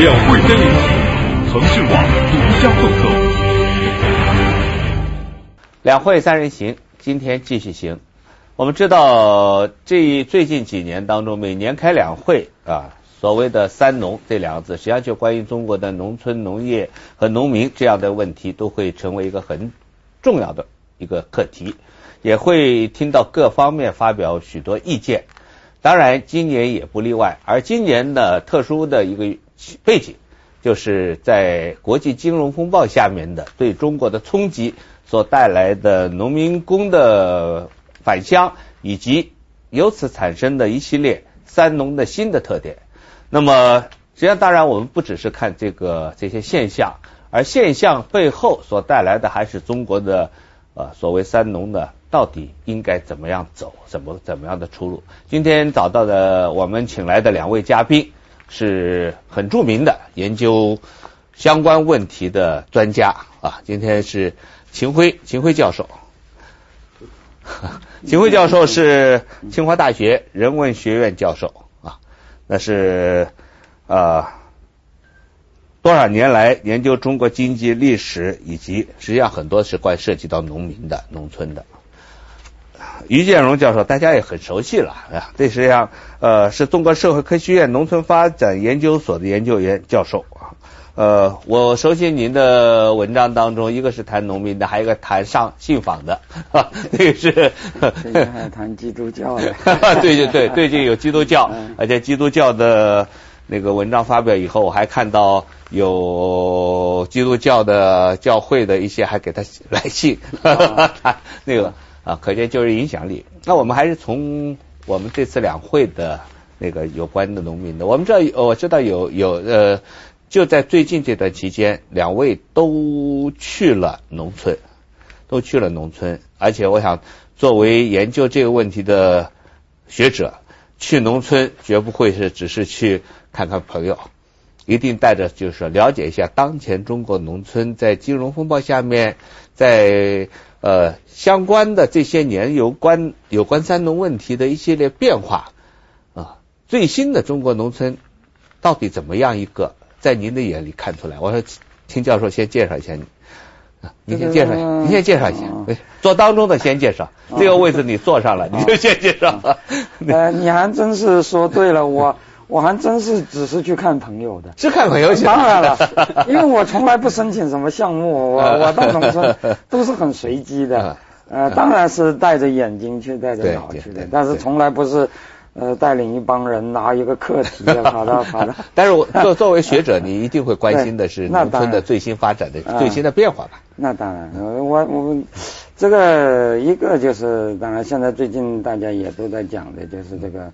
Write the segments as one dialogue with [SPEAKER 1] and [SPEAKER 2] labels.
[SPEAKER 1] 两会三人行，腾讯网独家赠送。
[SPEAKER 2] 两会三人行，今天继续行。我们知道，这最近几年当中，每年开两会啊，所谓的“三农”这两个字，实际上就关于中国的农村、农业和农民这样的问题，都会成为一个很重要的一个课题，也会听到各方面发表许多意见。当然，今年也不例外。而今年的特殊的一个背景，就是在国际金融风暴下面的对中国的冲击所带来的农民工的。返乡以及由此产生的一系列三农的新的特点。那么，实际上当然我们不只是看这个这些现象，而现象背后所带来的还是中国的呃所谓三农的到底应该怎么样走，怎么怎么样的出路。今天找到的我们请来的两位嘉宾是很著名的研究相关问题的专家啊，今天是秦晖秦晖教授。秦晖教授是清华大学人文学院教授啊，那是呃多少年来研究中国经济历史以及实际上很多是关涉及到农民的农村的。于建荣教授大家也很熟悉了啊，这实际上呃是中国社会科学院农村发展研究所的研究员教授啊。呃，我熟悉您的文章当中，一个是谈农民的，还有一个谈上信访的，那个是
[SPEAKER 3] 最近还谈基督教的，
[SPEAKER 2] 对对对，最近有基督教，而且基督教的那个文章发表以后，我还看到有基督教的教会的一些还给他来信，那个啊，可见就是影响力。那我们还是从我们这次两会的那个有关的农民的，我们知道，我知道有有呃。就在最近这段期间，两位都去了农村，都去了农村。而且，我想作为研究这个问题的学者，去农村绝不会是只是去看看朋友，一定带着就是说了解一下当前中国农村在金融风暴下面，在呃相关的这些年有关有关三农问题的一系列变化啊，最新的中国农村到底怎么样一个？在您的眼里看出来，我说，听教授先介绍一下你，你先介绍一下，你先介绍一下，坐当中的先介绍，这个位置你坐上了，你就先介绍。
[SPEAKER 3] 呃，你还真是说对了，我我还真是只是去看朋友的，
[SPEAKER 2] 是看朋友去。
[SPEAKER 3] 当然了，因为我从来不申请什么项目，我 我到农村都是很随机的，呃，当然是带着眼睛去，带着脑去的，但是从来不是。呃，带领一帮人拿一个课题跑到跑到，
[SPEAKER 2] 但是我作作为学者，你一定会关心的是农村的最新发展的最新的变化吧？
[SPEAKER 3] 那当然，我我这个一个就是，当然现在最近大家也都在讲的，就是这个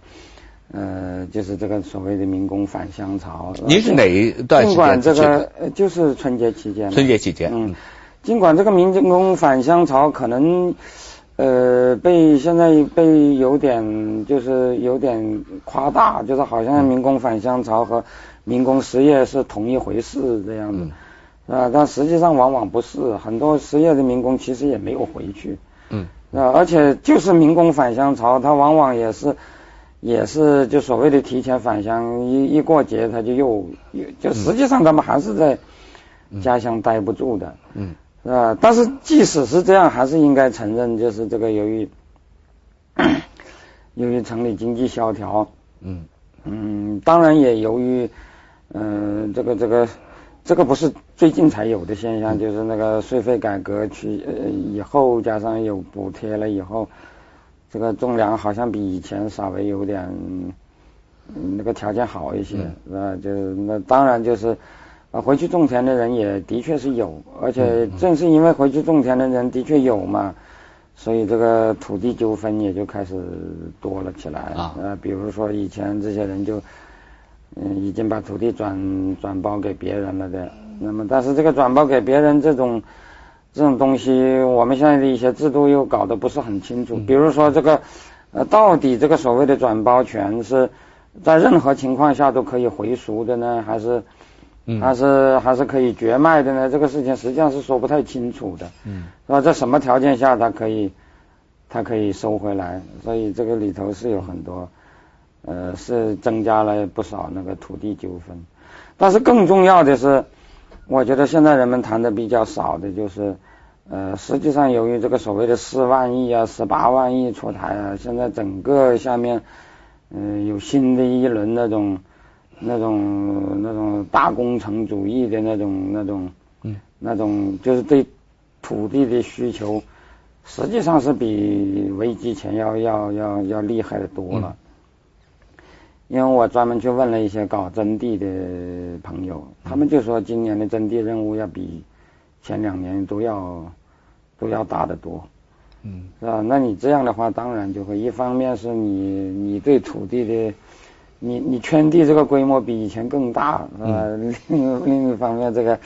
[SPEAKER 3] 呃，就是这个所谓的民工返乡潮。
[SPEAKER 2] 您是哪一段时间？
[SPEAKER 3] 尽管这个就是春节期间。
[SPEAKER 2] 春节期间，
[SPEAKER 3] 嗯，尽管这个民工返乡潮可能。呃，被现在被有点就是有点夸大，就是好像民工返乡潮和民工失业是同一回事这样子，啊，但实际上往往不是，很多失业的民工其实也没有回去，嗯，啊，而且就是民工返乡潮，它往往也是也是就所谓的提前返乡，一一过节他就又又就实际上他们还是在家乡待不住的，嗯。啊，但是即使是这样，还是应该承认，就是这个由于 由于城里经济萧条，嗯。嗯，当然也由于嗯这个这个这个不是最近才有的现象，就是那个税费改革去呃以后，加上有补贴了以后，这个种粮好像比以前稍微有点那个条件好一些，啊，就那当然就是。啊，回去种田的人也的确是有，而且正是因为回去种田的人的确有嘛，所以这个土地纠纷也就开始多了起来啊。比如说以前这些人就嗯已经把土地转转包给别人了的，那么但是这个转包给别人这种这种东西，我们现在的一些制度又搞得不是很清楚。比如说这个呃，到底这个所谓的转包权是在任何情况下都可以回赎的呢，还是？还是还是可以绝卖的呢？这个事情实际上是说不太清楚的，嗯，是吧？在什么条件下它可以，它可以收回来？所以这个里头是有很多，呃，是增加了不少那个土地纠纷。但是更重要的是，我觉得现在人们谈的比较少的就是，呃，实际上由于这个所谓的四万亿啊、十八万亿出台啊，现在整个下面，嗯，有新的一轮那种、那种、那种大工程主义的那种、那种、嗯，那种就是对土地的需求，实际上是比危机前要要要要厉害的多了。因为我专门去问了一些搞征地的朋友，他们就说今年的征地任务要比前两年都要都要大得多，嗯，是吧？那你这样的话，当然就会一方面是你你对土地的，你你圈地这个规模比以前更大，是吧？另另一方面，这个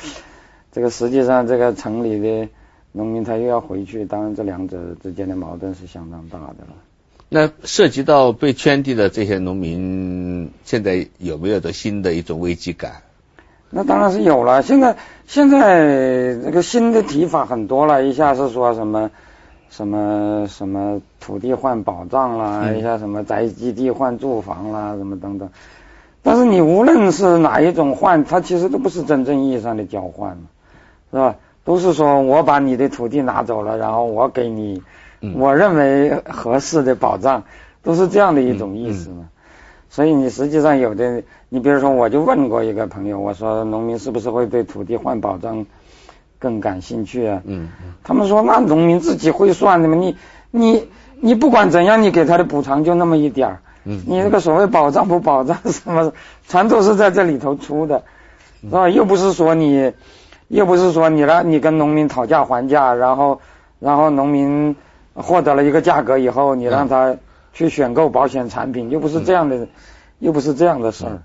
[SPEAKER 3] 这个实际上这个城里的农民他又要回去，当然这两者之间的矛盾是相当大的了。
[SPEAKER 2] 那涉及到被圈地的这些农民，现在有没有的新的一种危机感？
[SPEAKER 3] 那当然是有了。现在现在这个新的提法很多了，一下是说什么什么什么土地换保障啦，一下什么宅基地换住房啦，什么等等。但是你无论是哪一种换，它其实都不是真正意义上的交换嘛，是吧？都是说我把你的土地拿走了，然后我给你。我认为合适的保障都是这样的一种意思嘛，所以你实际上有的，你比如说，我就问过一个朋友，我说农民是不是会对土地换保障更感兴趣啊？嗯嗯，他们说那农民自己会算的嘛，你你你不管怎样，你给他的补偿就那么一点儿，嗯，你那个所谓保障不保障什么，全都是在这里头出的，是吧？又不是说你，又不是说你让你跟农民讨价还价，然后然后农民。获得了一个价格以后，你让他去选购保险产品，又不是这样的，又不是这样的事儿，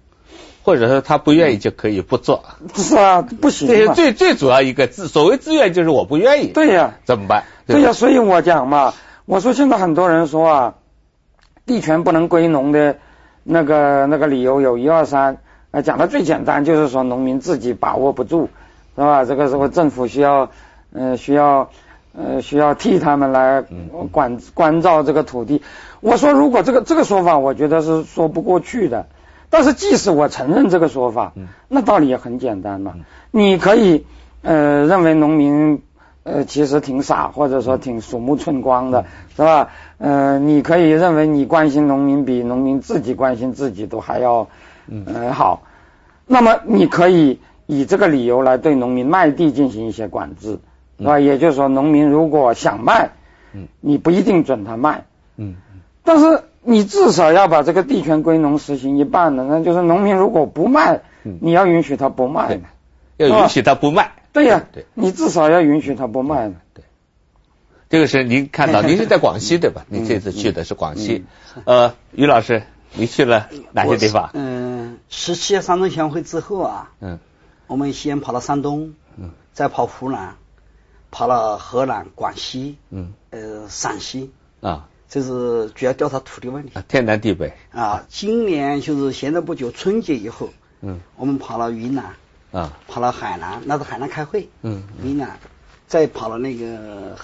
[SPEAKER 2] 或者说他不愿意就可以不做，
[SPEAKER 3] 是啊，不行。
[SPEAKER 2] 这些最最主要一个自所谓自愿就是我不愿意，
[SPEAKER 3] 对呀，
[SPEAKER 2] 怎么办？
[SPEAKER 3] 对呀，所以我讲嘛，我说现在很多人说啊，地权不能归农的那个那个理由有一二三，啊，讲的最简单就是说农民自己把握不住，是吧？这个时候政府需要，嗯，需要。呃，需要替他们来管关照这个土地。我说，如果这个这个说法，我觉得是说不过去的。但是，即使我承认这个说法，那道理也很简单嘛。你可以呃认为农民呃其实挺傻，或者说挺鼠目寸光的，是吧？呃，你可以认为你关心农民比农民自己关心自己都还要嗯好。那么，你可以以这个理由来对农民卖地进行一些管制。是吧？也就是说，农民如果想卖，嗯，你不一定准他卖，嗯，但是你至少要把这个地权归农实行一半的，那就是农民如果不卖，你要允许他不卖，
[SPEAKER 2] 要允许他不卖，
[SPEAKER 3] 对呀，对，你至少要允许他不卖的，
[SPEAKER 2] 对。这个是您看到，您是在广西对吧？您这次去的是广西，呃，于老师，你去了哪些地方？
[SPEAKER 4] 嗯，十七届山东协会之后啊，嗯，我们先跑到山东，嗯，再跑湖南。跑了河南、广西，嗯，呃，陕西。啊，这是主要调查土地问题。
[SPEAKER 2] 天南地北。
[SPEAKER 4] 啊，今年就是现在不久春节以后，嗯，我们跑了云南啊，跑了海南，那是海南开会，嗯，云南，再跑了那个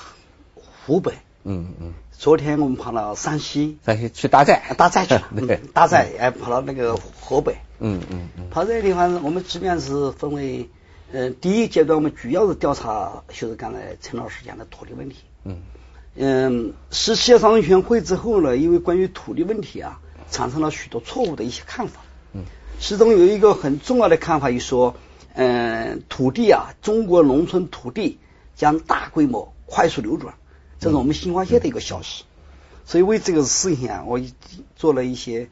[SPEAKER 4] 湖北，嗯嗯，昨天我们跑了山西，
[SPEAKER 2] 山西去大寨，
[SPEAKER 4] 大寨去了，对，大寨哎，跑到那个河北，嗯嗯嗯，跑这个地方，我们基本上是分为。嗯，第一阶段我们主要是调查，就是刚才陈老师讲的土地问题。嗯嗯，十七届三中全会之后呢，因为关于土地问题啊，产生了许多错误的一些看法。嗯，其中有一个很重要的看法，就说，嗯，土地啊，中国农村土地将大规模快速流转，这是我们新华社的一个消息。所以为这个事情啊，我做了一些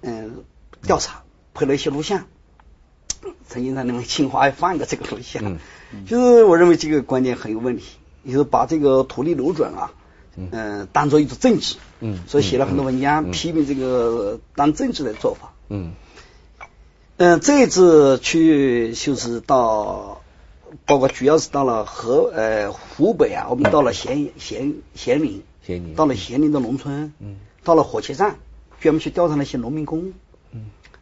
[SPEAKER 4] 嗯调查，拍了一些录像。曾经在那个清华放个这个东西啊，就是我认为这个观点很有问题，就是把这个土地流转啊，嗯，当做一种政治，嗯，所以写了很多文章批评这个当政治的做法，嗯，嗯，这一次去就是到，包括主要是到了河呃湖北啊，我们到了咸咸咸宁，咸宁，到了咸宁的农村，嗯，到了火车站，专门去调查那些农民工。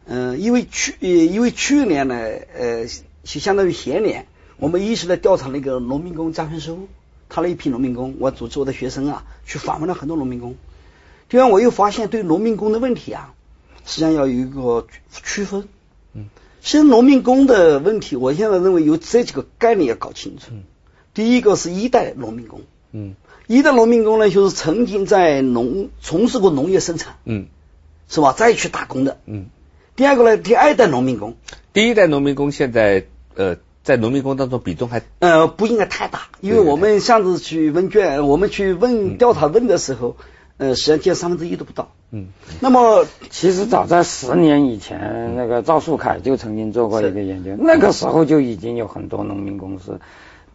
[SPEAKER 4] 嗯，因为去，因为去年呢，呃，就相当于前年，我们一直在调查那个农民工加分收，他那一批农民工，我组织我的学生啊，去访问了很多农民工。这样，我又发现对农民工的问题啊，实际上要有一个区分。嗯。其实农民工的问题，我现在认为有这几个概念要搞清楚。第一个是一代农民工，嗯，一代农民工呢，就是曾经在农从事过农业生产，嗯，是吧？再去打工的，嗯。第二个呢，第二代农民工，
[SPEAKER 2] 第一代农民工现在呃，在农民工当中比重还
[SPEAKER 4] 呃不应该太大，因为我们上次去问卷，我们去问调查问的时候。呃，实际上见三分之一都不到。嗯，那么
[SPEAKER 3] 其实早在十年以前，那个赵树凯就曾经做过一个研究，那个时候就已经有很多农民工是，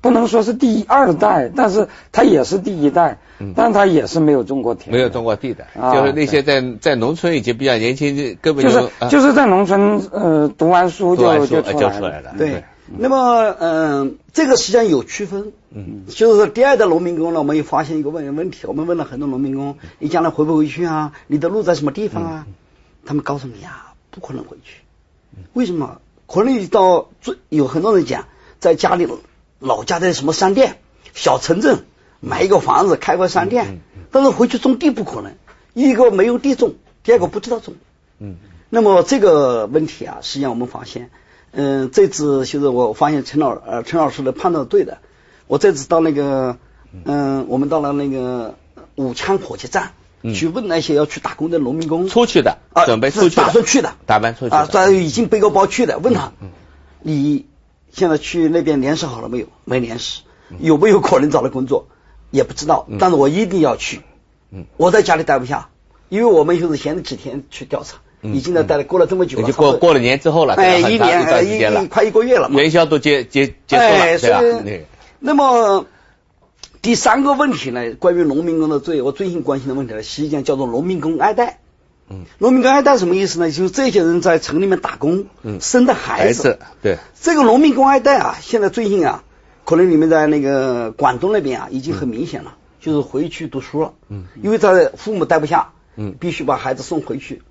[SPEAKER 3] 不能说是第二代，但是他也是第一代，但他也是没有种过田，
[SPEAKER 2] 没有种过地的，就是那些在在农村已经比较年轻，根本
[SPEAKER 3] 就是就是在农村呃读完书就
[SPEAKER 2] 就
[SPEAKER 3] 出
[SPEAKER 2] 来了，
[SPEAKER 4] 对。那么，嗯，这个实际上有区分，嗯，就是说第二代农民工呢，我们又发现一个问问题，我们问了很多农民工，你将来回不回去啊？你的路在什么地方啊？他们告诉你啊，不可能回去。为什么？可能到最有很多人讲，在家里老家在什么商店、小城镇买一个房子，开个商店，但是回去种地不可能。一个没有地种，第二个不知道种。嗯，那么这个问题啊，实际上我们发现。嗯，这次就是我发现陈老呃陈老师的判断对的。我这次到那个嗯，我们到了那个武昌火车站去问那些要去打工的农民工，
[SPEAKER 2] 出去的啊，准备出去，
[SPEAKER 4] 打算去的，
[SPEAKER 2] 打扮出去
[SPEAKER 4] 啊，在已经背个包去的，问他，你现在去那边联系好了没有？没联系，有没有可能找到工作？也不知道，但是我一定要去。嗯，我在家里待不下，因为我们就是闲了几天去调查。已经在待了过了这么久了，
[SPEAKER 2] 过过了年之后了，
[SPEAKER 4] 哎，一年一一快一个月了，
[SPEAKER 2] 元宵都结结结束了，对吧？
[SPEAKER 4] 那么第三个问题呢，关于农民工的罪，我最近关心的问题呢，实际上叫做农民工二代。嗯，农民工二代什么意思呢？就是这些人在城里面打工，嗯，生的孩子，
[SPEAKER 2] 对。
[SPEAKER 4] 这个农民工二代啊，现在最近啊，可能你们在那个广东那边啊，已经很明显了，就是回去读书了，嗯，因为他的父母待不下，嗯，必须把孩子送回去。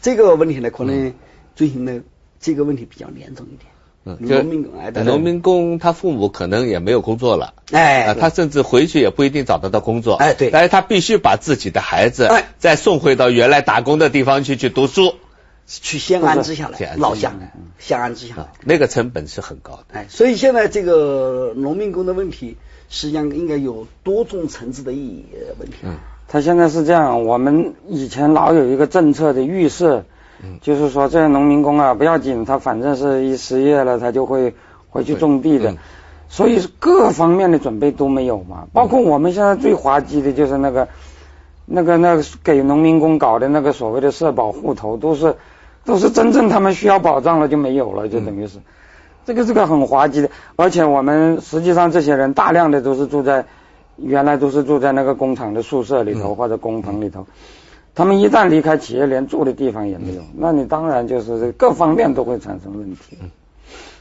[SPEAKER 4] 这个问题呢，可能最近呢，这个问题比较严重一点。嗯，农民工，
[SPEAKER 2] 农民工他父母可能也没有工作了，哎，他甚至回去也不一定找得到工作，
[SPEAKER 4] 哎，对，
[SPEAKER 2] 但是他必须把自己的孩子再送回到原来打工的地方去去读书，
[SPEAKER 4] 去先安置下来，老家先安置下。来，
[SPEAKER 2] 那个成本是很高的。
[SPEAKER 4] 哎，所以现在这个农民工的问题，实际上应该有多种层次的意义问题。嗯。
[SPEAKER 3] 他现在是这样，我们以前老有一个政策的预设，就是说这些农民工啊不要紧，他反正是一失业了，他就会回去种地的，所以各方面的准备都没有嘛。包括我们现在最滑稽的就是那个那个那个给农民工搞的那个所谓的社保户头，都是都是真正他们需要保障了就没有了，就等于是。这个这个很滑稽的。而且我们实际上这些人大量的都是住在。原来都是住在那个工厂的宿舍里头或者工棚里头，他们一旦离开企业，连住的地方也没有，那你当然就是各方面都会产生问题。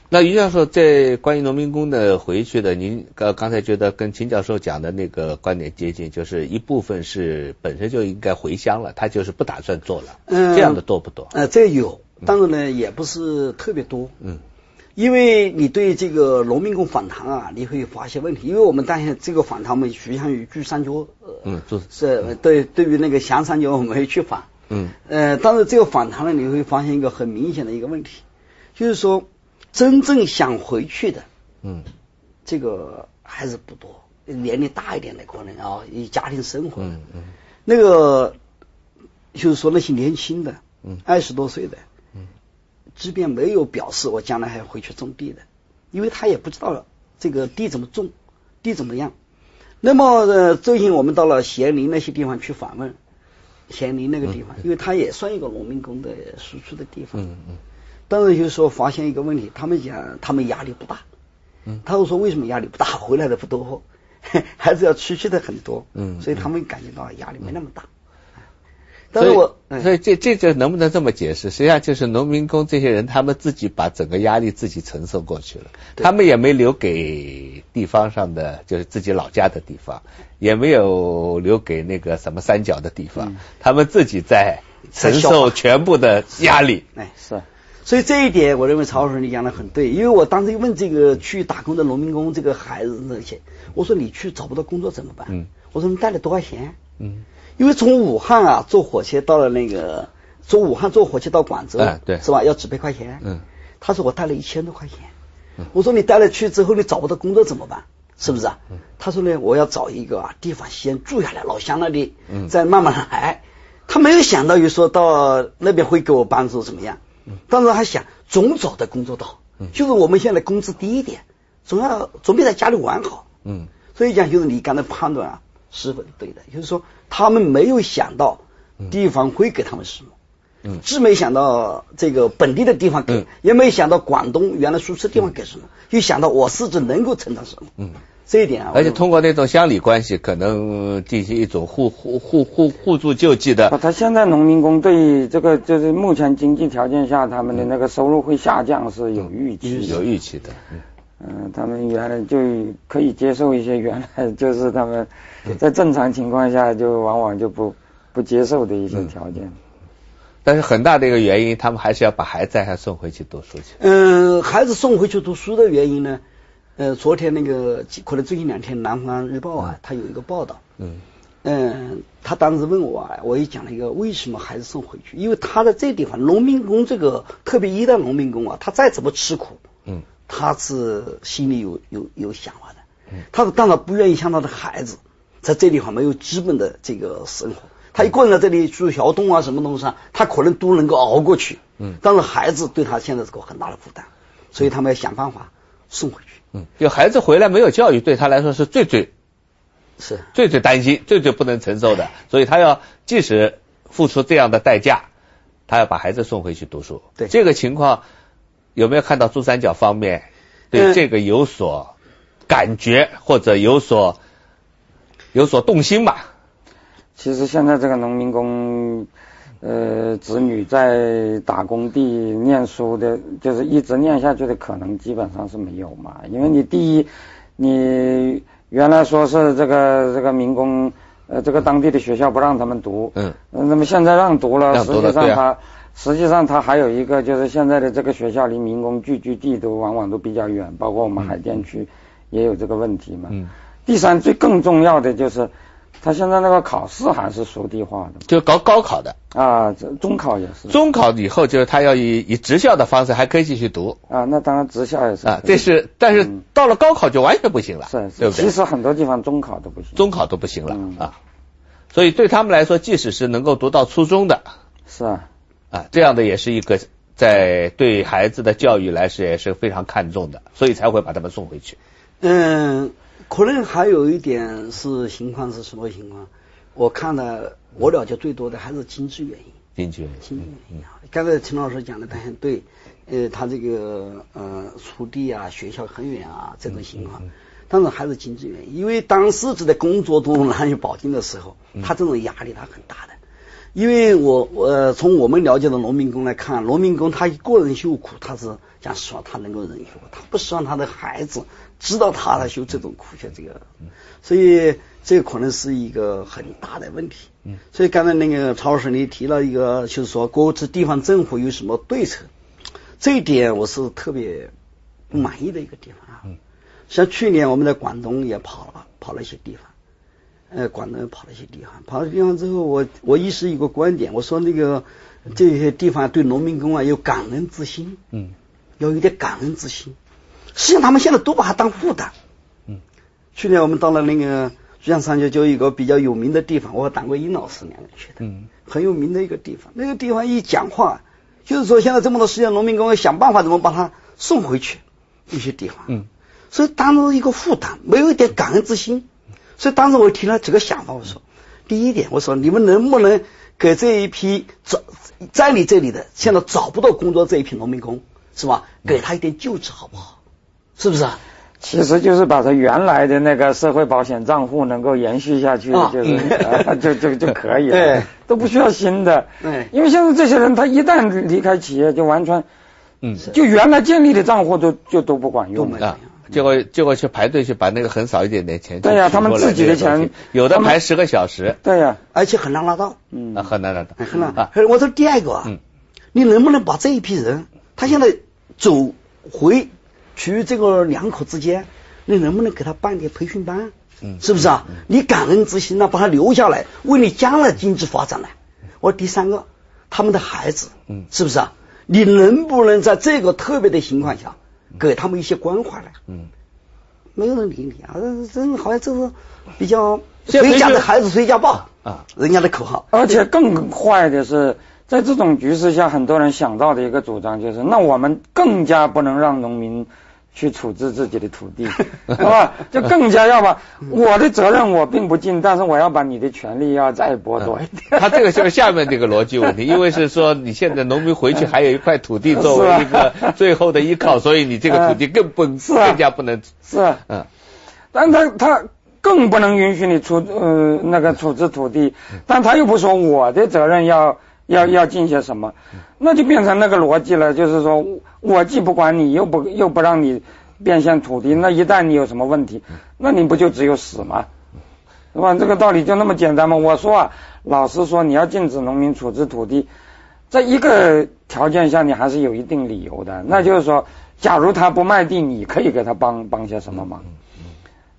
[SPEAKER 2] 那于教授在关于农民工的回去的，您刚刚才觉得跟秦教授讲的那个观点接近，就是一部分是本身就应该回乡了，他就是不打算做了，这样的多不多？
[SPEAKER 4] 呃，这有，当然呢也不是特别多。嗯。因为你对这个农民工访谈啊，你会发现问题。因为我们当下这个访谈，我们趋向于聚三角，嗯，就是对对于那个香三角，我们会去访，嗯，呃，但是这个访谈呢，你会发现一个很明显的一个问题，就是说真正想回去的，嗯，这个还是不多，年龄大一点的可能啊，以家庭生活，嗯嗯，那个就是说那些年轻的，嗯，二十多岁的。即便没有表示我将来还回去种地的，因为他也不知道这个地怎么种，地怎么样。那么呃最近我们到了咸宁那些地方去访问，咸宁那个地方，因为它也算一个农民工的输出的地方。嗯嗯。当然就是说发现一个问题，他们讲他们压力不大。嗯。他们说为什么压力不大？回来的不多，还是要出去的很多。嗯。所以他们感觉到压力没那么大。
[SPEAKER 2] 所以，所以这这就能不能这么解释？实际上就是农民工这些人，他们自己把整个压力自己承受过去了，他们也没留给地方上的，就是自己老家的地方，也没有留给那个什么三角的地方，他们自己在承受全部的压力。
[SPEAKER 4] 哎，是。所以这一点，我认为曹老师你讲的很对，因为我当时问这个去打工的农民工这个孩子那些，我说你去找不到工作怎么办？嗯。我说你带了多少钱？嗯。因为从武汉啊坐火车到了那个，从武汉坐火车到广州，对，是吧？要几百块钱。嗯，他说我带了一千多块钱。嗯我说你带了去之后，你找不到工作怎么办？是不是啊？嗯他说呢，我要找一个啊地方先住下来，老乡那里，嗯再慢慢来。他没有想到，于说到那边会给我帮助怎么样？嗯当时还想总找的工作到，就是我们现在工资低一点，总要总比在家里玩好。嗯，所以讲就是你刚才判断啊，十分对的，就是说他们没有想到地方会给他们什么。嗯，既没想到这个本地的地方给，也没想到广东原来输出的地方给什么，又想到我自己能够承担什么。嗯，这一点啊，
[SPEAKER 2] 而且通过那种乡里关系，可能进行一种互互互互互助救济的。
[SPEAKER 3] 他现在农民工对这个就是目前经济条件下他们的那个收入会下降是有预期，
[SPEAKER 2] 有预期的。
[SPEAKER 3] 嗯，他们原来就可以接受一些原来 就是他们在正常情况下就往往就不不接受的一些条件。
[SPEAKER 2] 但是很大的一个原因，他们还是要把孩子还送回去读书去。
[SPEAKER 4] 嗯，孩子送回去读书的原因呢？呃，昨天那个可能最近两天《南方日报》啊，他有一个报道。嗯。嗯，他当时问我啊，我也讲了一个为什么孩子送回去，因为他在这地方农民工这个特别一代农民工啊，他再怎么吃苦，嗯，他是心里有有有想法的。嗯。他是当然不愿意像他的孩子在这地方没有基本的这个生活。他一个人在这里住窑洞啊，什么东西啊，他可能都能够熬过去。嗯，但是孩子对他现在是个很大的负担，所以他们要想办法送回去。
[SPEAKER 2] 嗯，有孩子回来没有教育，对他来说是最最
[SPEAKER 4] 是
[SPEAKER 2] 最最担心、最最不能承受的，所以他要即使付出这样的代价，他要把孩子送回去读书。
[SPEAKER 4] 对
[SPEAKER 2] 这个情况，有没有看到珠三角方面对这个有所感觉或者有所有所动心吧？
[SPEAKER 3] 其实现在这个农民工，呃，子女在打工地念书的，就是一直念下去的可能基本上是没有嘛。因为你第一，你原来说是这个这个民工，呃，这个当地的学校不让他们读，嗯，那么现在让读了，实际上他实际上他还有一个就是现在的这个学校离民工聚居地都往往都比较远，包括我们海淀区也有这个问题嘛。嗯。第三，最更重要的就是。他现在那个考试还是属地化的，
[SPEAKER 2] 就搞高考的
[SPEAKER 3] 啊，中考也是。
[SPEAKER 2] 中考以后就是他要以以职校的方式还可以继续读
[SPEAKER 3] 啊，那当然职校也是
[SPEAKER 2] 啊，这是但是到了高考就完全不行了，
[SPEAKER 3] 是，
[SPEAKER 2] 对不对？
[SPEAKER 3] 其实很多地方中考都不行，
[SPEAKER 2] 中考都不行了啊，所以对他们来说，即使是能够读到初中的，
[SPEAKER 3] 是啊，
[SPEAKER 2] 啊，这样的也是一个在对孩子的教育来说也是非常看重的，所以才会把他们送回去。
[SPEAKER 4] 嗯。可能还有一点是情况是什么情况？我看了，我了解最多的还是经济原因。
[SPEAKER 2] 经济原因。
[SPEAKER 4] 经济原因啊！刚才陈老师讲的他很对，呃，他这个呃，出地啊，学校很远啊，这种情况，但是还是经济原因。因为当自己的工作都难以保证的时候，他这种压力他很大的。因为我我从我们了解的农民工来看，农民工他一个人受苦，他是讲实话，他能够忍受，他不希望他的孩子。知道他来受这种苦，像这个，所以这个可能是一个很大的问题。嗯所以刚才那个曹老师你提了一个，就是说各自地方政府有什么对策，这一点我是特别不满意的一个地方啊。像去年我们在广东也跑了，跑了一些地方，呃，广东跑了一些地方，跑了地方之后，我我一时一个观点，我说那个这些地方对农民工啊有感恩之心，嗯，要有点感恩之心。实际上，他们现在都把它当负担。嗯，去年我们到了那个珠江三角洲一个比较有名的地方，我和党国英老师两个去的。嗯，很有名的一个地方。那个地方一讲话，就是说现在这么多时间，农民工要想办法怎么把它送回去一些地方。嗯，所以当做一个负担，没有一点感恩之心。所以当时我提了几个想法，我说，第一点，我说你们能不能给这一批找在你这里的现在找不到工作这一批农民工，是吧？给他一点救治，好不好？是不是啊？
[SPEAKER 3] 其实就是把他原来的那个社会保险账户能够延续下去，就是 就就就可以了，都不需要新的。对，因为现在这些人他一旦离开企业，就完全，嗯，就原来建立的账户都就都不管用了。
[SPEAKER 2] 结果结果去排队去把那个很少一点点钱，
[SPEAKER 3] 对呀，他们自己的钱，
[SPEAKER 2] 有的排十个小时，
[SPEAKER 3] 对呀，
[SPEAKER 4] 而且很难拿到，
[SPEAKER 2] 嗯，很难拿到，
[SPEAKER 4] 很难。我说第二个啊，你能不能把这一批人，他现在走回。去这个两口之间，你能不能给他办点培训班？嗯，是不是啊？你感恩之心呢，把他留下来，为你将来经济发展呢。我第三个，他们的孩子，嗯，是不是啊？你能不能在这个特别的情况下给他们一些关怀了？嗯，没有人理你啊，这这好像这是比较谁家的孩子谁家抱啊，人家的口号。
[SPEAKER 3] 而且更坏的是，在这种局势下，很多人想到的一个主张就是，那我们更加不能让农民。去处置自己的土地，是吧？就更加要把我的责任我并不尽，但是我要把你的权利要再剥夺一点。
[SPEAKER 2] 他这个就是下面这个逻辑问题，因为是说你现在农民回去还有一块土地作为一个 最后的依靠，所以你这个土地更不更加不能
[SPEAKER 3] 是嗯，但他他更不能允许你处呃那个处置土地，但他又不说我的责任要。要要进些什么，那就变成那个逻辑了，就是说我既不管你，又不又不让你变现土地，那一旦你有什么问题，那你不就只有死吗？是吧？这个道理就那么简单吗？我说啊，老实说，你要禁止农民处置土地，在一个条件下，你还是有一定理由的，那就是说，假如他不卖地，你可以给他帮帮些什么忙。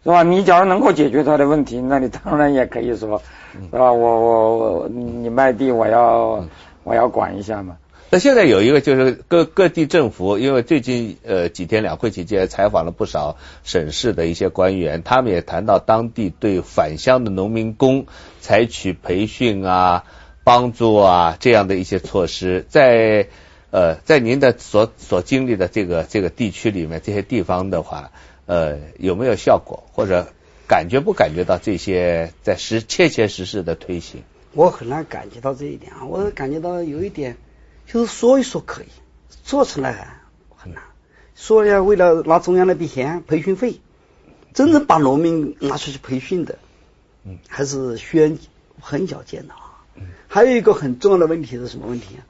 [SPEAKER 3] 是吧？你假如能够解决他的问题，那你当然也可以说，是吧？我我我，你卖地，我要我要管一下嘛。
[SPEAKER 2] 那现在有一个就是各各地政府，因为最近呃几天两会期间采访了不少省市的一些官员，他们也谈到当地对返乡的农民工采取培训啊、帮助啊这样的一些措施，在呃在您的所所经历的这个这个地区里面，这些地方的话。呃，有没有效果，或者感觉不感觉到这些在实切切实实的推行？
[SPEAKER 4] 我很难感觉到这一点啊，我感觉到有一点，就是说一说可以，做出来很难。说要为了拿中央那笔钱培训费，真正把农民拿出去培训的，嗯，还是需要很少见的啊。还有一个很重要的问题是什么问题啊？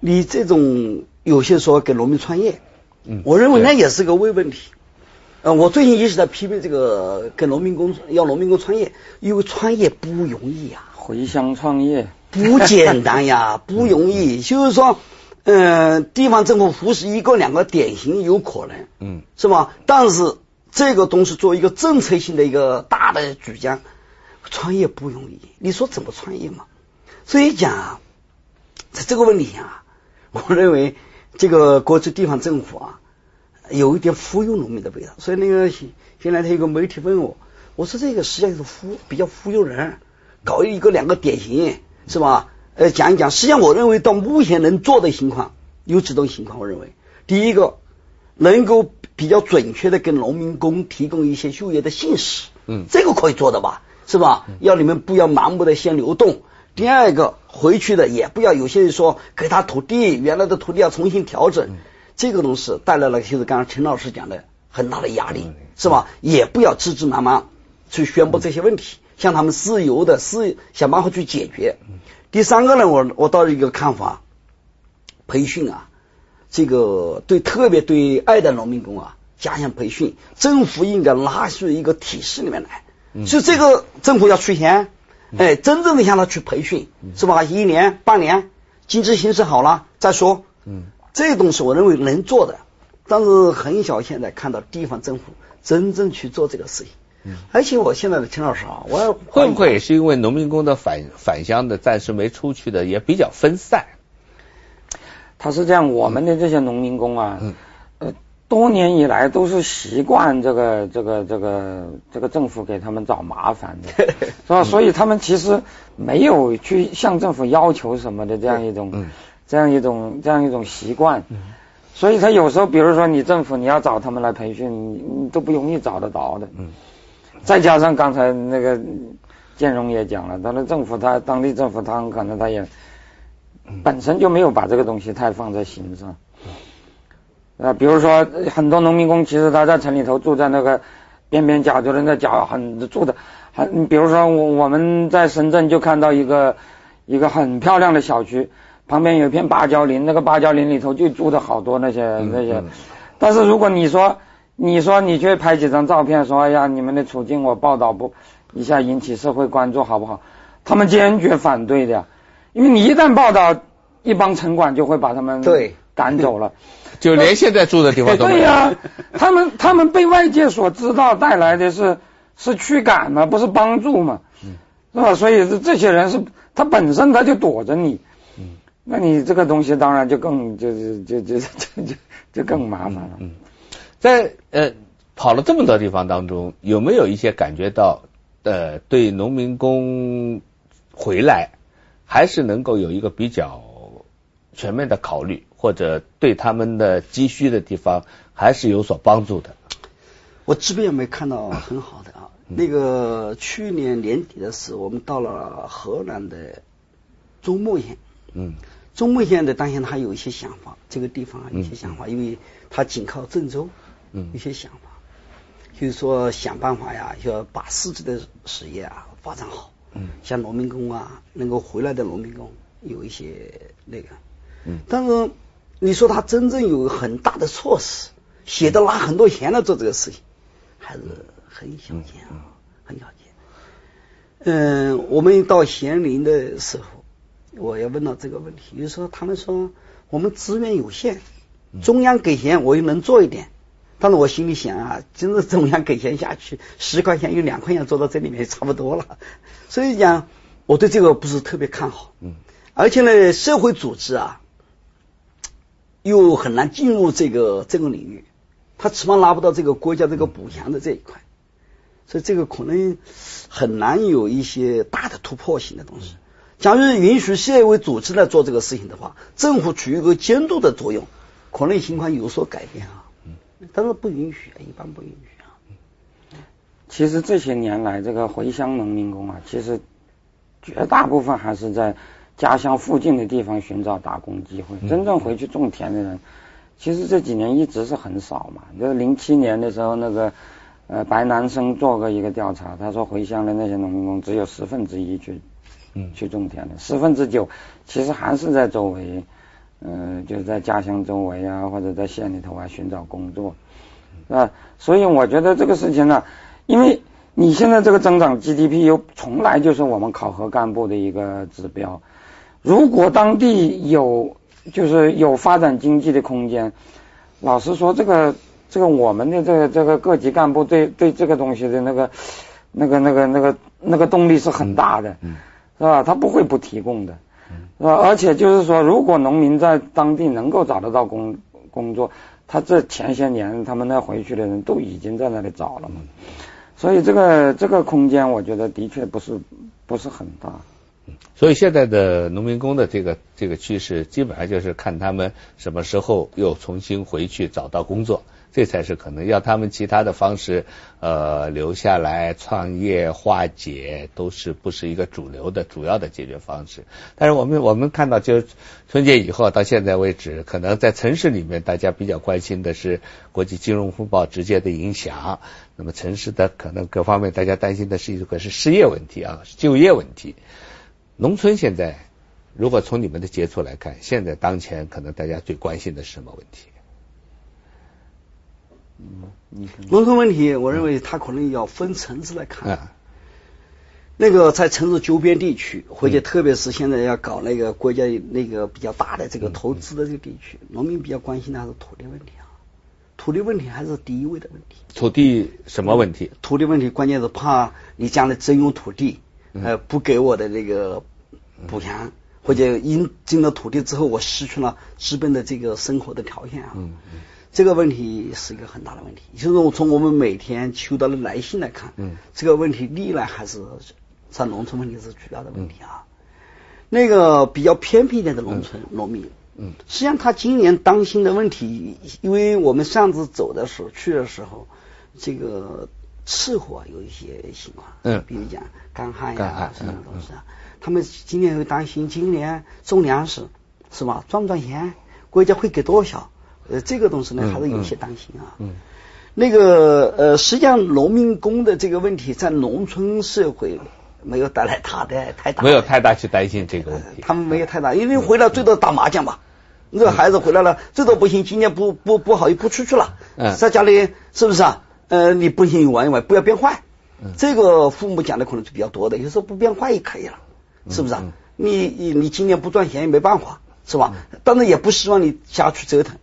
[SPEAKER 4] 你这种有些说给农民创业，嗯，我认为那也是个伪问题。呃，我最近一直在批评这个给农民工要农民工创业，因为创业不容易啊，
[SPEAKER 3] 回乡创业
[SPEAKER 4] 不简单呀，不容易。就是说，嗯，地方政府扶持一个两个典型有可能，嗯，是吧？但是这个东西作为一个政策性的一个大的主张，创业不容易。你说怎么创业嘛？所以讲，在这个问题上，我认为这个各级地方政府啊。有一点忽悠农民的味道，所以那个现现在他有个媒体问我，我说这个实际上是忽比较忽悠人，搞一个两个典型是吧？呃，讲一讲，实际上我认为到目前能做的情况有几种情况，我认为第一个能够比较准确的给农民工提供一些就业的信息，嗯，这个可以做的吧，是吧？要你们不要盲目的先流动。第二个回去的也不要有些人说给他土地原来的土地要重新调整。这个东西带来了就是刚刚陈老师讲的很大的压力，是吧？也不要急急忙忙去宣布这些问题，向他们自由的自想办法去解决。第三个呢，我我倒一个看法，培训啊，这个对特别对爱的农民工啊加强培训，政府应该拉入一个体系里面来。所以这个政府要出钱，哎，真正的向他去培训，是吧？一年半年，经济形势好了再说。嗯。这东西我认为能做的，但是很少现在看到地方政府真正去做这个事情。嗯，而且我现在的陈老师啊，我
[SPEAKER 2] 会不会也是因为农民工的返返乡的暂时没出去的也比较分散？
[SPEAKER 3] 他是这样，我们的这些农民工啊，呃，多年以来都是习惯这个这个这个这个政府给他们找麻烦的，是吧？所以他们其实没有去向政府要求什么的这样一种。这样一种这样一种习惯，所以他有时候，比如说你政府你要找他们来培训，你你都不容易找得到的。嗯，再加上刚才那个建荣也讲了，他的政府他当地政府他可能他也本身就没有把这个东西太放在心上。啊，比如说很多农民工其实他在城里头住在那个边边角，就是那角很住的，很比如说我我们在深圳就看到一个一个很漂亮的小区。旁边有一片芭蕉林，那个芭蕉林里头就住的好多那些那些。但是如果你说你说你去拍几张照片，说哎呀你们的处境我报道不一下引起社会关注好不好？他们坚决反对的，因为你一旦报道，一帮城管就会把他们
[SPEAKER 4] 对
[SPEAKER 3] 赶走了，
[SPEAKER 2] 就连现在住的地方都
[SPEAKER 3] 对呀。他们他们被外界所知道带来的是是驱赶嘛，不是帮助嘛，是吧？所以这这些人是他本身他就躲着你。那你这个东西当然就更就是就就就就就更麻烦了。
[SPEAKER 2] 嗯，在呃跑了这么多地方当中，有没有一些感觉到呃对农民工回来还是能够有一个比较全面的考虑，或者对他们的急需的地方还是有所帮助的？
[SPEAKER 4] 我这边也没看到很好的啊。那个去年年底的时候，我们到了河南的中牟县。嗯。中牟县的当县他有一些想法，这个地方啊有一些想法，因为他紧靠郑州。嗯。一些想法，就是说想办法呀，要把自己的事业啊发展好。嗯。像农民工啊，能够回来的农民工有一些那个。嗯。但是你说他真正有很大的措施，写的拿很多钱来做这个事情。还是很小见啊，很小见。嗯，我们到咸宁的时候，我也问到这个问题，就是说他们说我们资源有限，中央给钱我又能做一点，但是我心里想啊，真的中央给钱下去，十块钱有两块钱做到这里面差不多了，所以讲我对这个不是特别看好。嗯，而且呢，社会组织啊，又很难进入这个这个领域。他起码拿不到这个国家这个补强的这一块，所以这个可能很难有一些大的突破性的东西。假如允许县委组织来做这个事情的话，政府起一个监督的作用，可能情况有所改变啊。但是不允许，一般不允许啊。
[SPEAKER 3] 其实这些年来，这个回乡农民工啊，其实绝大部分还是在家乡附近的地方寻找打工机会，真正回去种田的人。其实这几年一直是很少嘛，就是零七年的时候，那个呃白南生做过一个调查，他说回乡的那些农民工只有十分之一去嗯。去种田的，十分之九其实还是在周围，嗯就是在家乡周围啊或者在县里头啊寻找工作。啊，所以我觉得这个事情呢，因为你现在这个增长 GDP 又从来就是我们考核干部的一个指标，如果当地有。就是有发展经济的空间。老实说，这个这个我们的这个这个各级干部对对这个东西的那个那个那个那个那个动力是很大的，是吧？他不会不提供的，是吧？而且就是说，如果农民在当地能够找得到工工作，他这前些年他们那回去的人都已经在那里找了嘛。所以这个这个空间，我觉得的确不是不是很大。
[SPEAKER 2] 所以现在的农民工的这个这个趋势，基本上就是看他们什么时候又重新回去找到工作，这才是可能。要他们其他的方式呃留下来创业化解，都是不是一个主流的主要的解决方式。但是我们我们看到，就春节以后到现在为止，可能在城市里面大家比较关心的是国际金融风暴直接的影响。那么城市的可能各方面大家担心的是一个是失业问题啊，就业问题。农村现在，如果从你们的接触来看，现在当前可能大家最关心的是什么问题？
[SPEAKER 4] 嗯，农村问题，我认为它可能要分层次来看。那个在城市周边地区，或者特别是现在要搞那个国家那个比较大的这个投资的这个地区，农民比较关心的还是土地问题啊。土地问题还是第一位的问题。
[SPEAKER 2] 土地什么问题？
[SPEAKER 4] 土地问题关键是怕你将来征用土地。呃，不给我的那个补偿，或者因进了土地之后，我失去了基本的这个生活的条件啊。嗯嗯，这个问题是一个很大的问题。就是从我们每天求到的来信来看，嗯，这个问题历来还是在农村问题是主要的问题啊。那个比较偏僻一点的农村农民，嗯，实际上他今年担心的问题，因为我们上次走的时候去的时候，这个。吃货有一些情况，嗯，比如讲干旱呀，什么东西啊，他们今年会担心今年种粮食是吧，赚不赚钱，国家会给多少？呃，这个东西呢，还是有些担心啊。嗯，那个呃，实际上农民工的这个问题在农村社会没有带来他的太大，
[SPEAKER 2] 没有太大去担心这个问题。
[SPEAKER 4] 他们没有太大，因为回来最多打麻将吧。那个孩子回来了，最多不行，今年不不不好，又不出去了，在家里是不是啊？呃，你不行玩一玩，不要变坏。这个父母讲的可能是比较多的，有时候不变坏也可以了，是不是啊？你你你今年不赚钱也没办法，是吧？当然也不希望你瞎去折腾。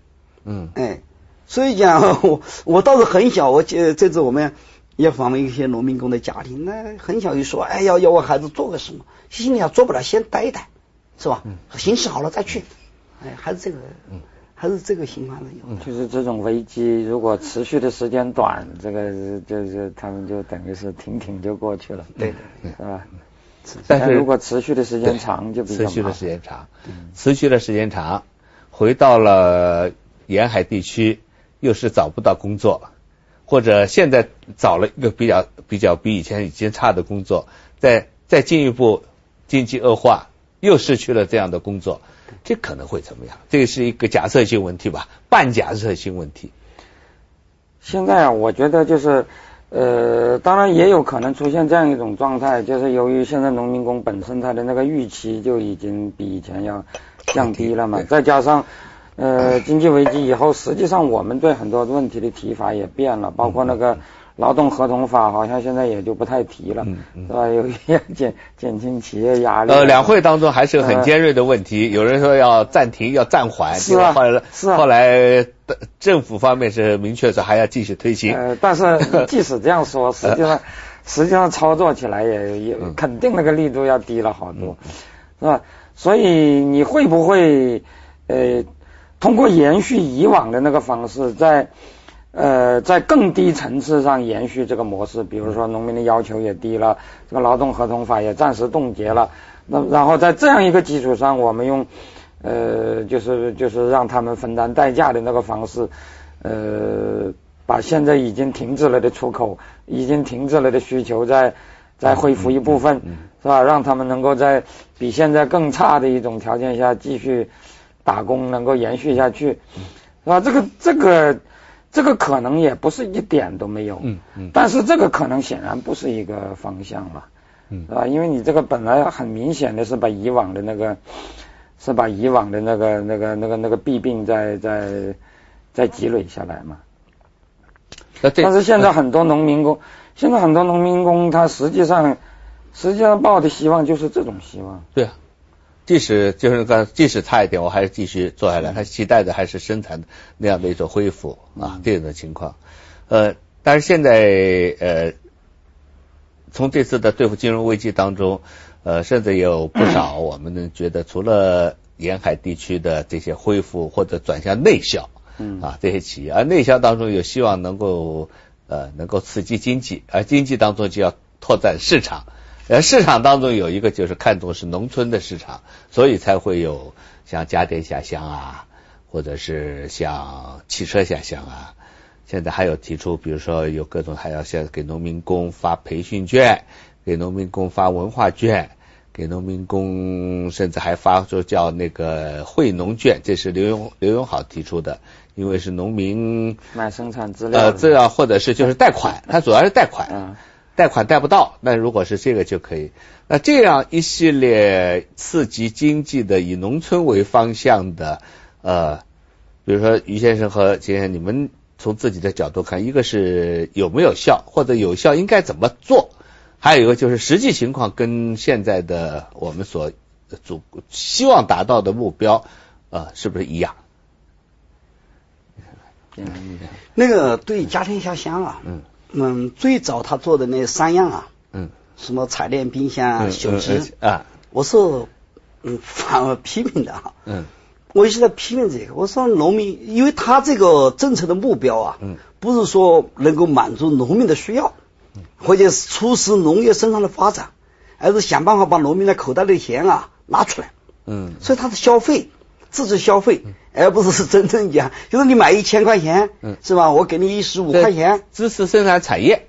[SPEAKER 4] 嗯，哎，所以讲 我我倒是很小，我这这次我们也访问一些农民工的家庭，那很小就说，哎要要我孩子做个什么，心里要做不了，先待一待，是吧？嗯。形势好了再去，哎，还是这个，嗯。还是这个情况有。
[SPEAKER 3] 就是这种危机，如果持续的时间短，这个就是他们就等于是挺挺就过去了，
[SPEAKER 4] 对的，
[SPEAKER 3] 是吧？
[SPEAKER 2] 但是
[SPEAKER 3] 如果持续的时间长，就比
[SPEAKER 2] 较持续的时间长，持续的时间长，回到了沿海地区，又是找不到工作，或者现在找了一个比较比较比以前已经差的工作，再再进一步经济恶化，又失去了这样的工作，这可能会怎么样？这个是一个假设性问题吧，半假设性问题。
[SPEAKER 3] 现在啊，我觉得就是。呃，当然也有可能出现这样一种状态，就是由于现在农民工本身他的那个预期就已经比以前要降低了嘛，再加上呃经济危机以后，实际上我们对很多问题的提法也变了，包括那个。劳动合同法好像现在也就不太提了，是吧？有减减轻企业压力。
[SPEAKER 2] 呃，两会当中还是很尖锐的问题，有人说要暂停，要暂缓，
[SPEAKER 3] 是啊，
[SPEAKER 2] 后来
[SPEAKER 3] 是啊，
[SPEAKER 2] 后来政府方面是明确说还要继续推行。
[SPEAKER 3] 呃，但是即使这样说，实际上 实际上操作起来也也肯定那个力度要低了好多，是吧？所以你会不会呃通过延续以往的那个方式在？呃，在更低层次上延续这个模式，比如说农民的要求也低了，这个劳动合同法也暂时冻结了，那然后在这样一个基础上，我们用呃，就是就是让他们分担代价的那个方式，呃，把现在已经停止了的出口，已经停止了的需求再再恢复一部分，是吧？让他们能够在比现在更差的一种条件下继续打工，能够延续下去，是吧？这个这个。这个可能也不是一点都没有，嗯嗯，但是这个可能显然不是一个方向了，嗯，是吧？因为你这个本来很明显的是把以往的那个，是把以往的那个那个那个那个弊病在在在积累下来嘛。但是现在很多农民工，现在很多农民工他实际上实际上抱的希望就是这种希望，
[SPEAKER 2] 对啊。即使就是刚，即使差一点，我还是继续做下来。他期待的还是生产那样的一种恢复啊，这样的情况。呃，但是现在呃，从这次的对付金融危机当中，呃，甚至有不少 我们觉得，除了沿海地区的这些恢复或者转向内销，嗯啊，这些企业，而内销当中有希望能够呃能够刺激经济，而经济当中就要拓展市场。呃，市场当中有一个就是看重是农村的市场，所以才会有像家电下乡啊，或者是像汽车下乡啊。现在还有提出，比如说有各种还要先给农民工发培训券，给农民工发文化券，给农民工甚至还发出叫那个惠农券，这是刘永刘永好提出的，因为是农民
[SPEAKER 3] 买生产资料，
[SPEAKER 2] 呃，资料或者是就是贷款，它主要是贷款。贷款贷不到，那如果是这个就可以。那这样一系列刺激经济的以农村为方向的，呃，比如说于先生和秦先生，你们从自己的角度看，一个是有没有效，或者有效应该怎么做？还有一个就是实际情况跟现在的我们所主希望达到的目标，呃，是不是一样？
[SPEAKER 4] 那个对家庭下乡啊，嗯。嗯，最早他做的那三样啊，嗯，什么彩电、冰箱、手机啊，我是嗯反而批评的哈，嗯，我一直在批评这个，我说农民，因为他这个政策的目标啊，嗯，不是说能够满足农民的需要，嗯。或者是促使农业生产的发展，而是想办法把农民的口袋里的钱啊拿出来，嗯，所以他的消费。自制消费，而不是真正讲，就是你买一千块钱，嗯是吧？我给你一十五块钱，
[SPEAKER 2] 支持生产产业。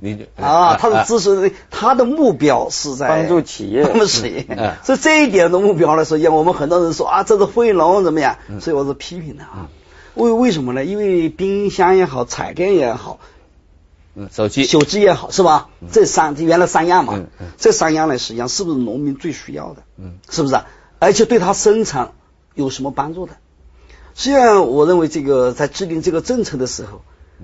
[SPEAKER 2] 你
[SPEAKER 4] 啊，他的支持，他的目标是在
[SPEAKER 3] 帮助企业，
[SPEAKER 4] 帮助企业。所以这一点的目标呢，实际上我们很多人说啊，这是惠农怎么样？所以我是批评的啊。为为什么呢？因为冰箱也好，彩电也好，
[SPEAKER 2] 嗯，手机、
[SPEAKER 4] 手机也好，是吧？这三原来三样嘛，这三样呢，实际上是不是农民最需要的？嗯，是不是？而且对他生产。有什么帮助的？实际上，我认为这个在制定这个政策的时候，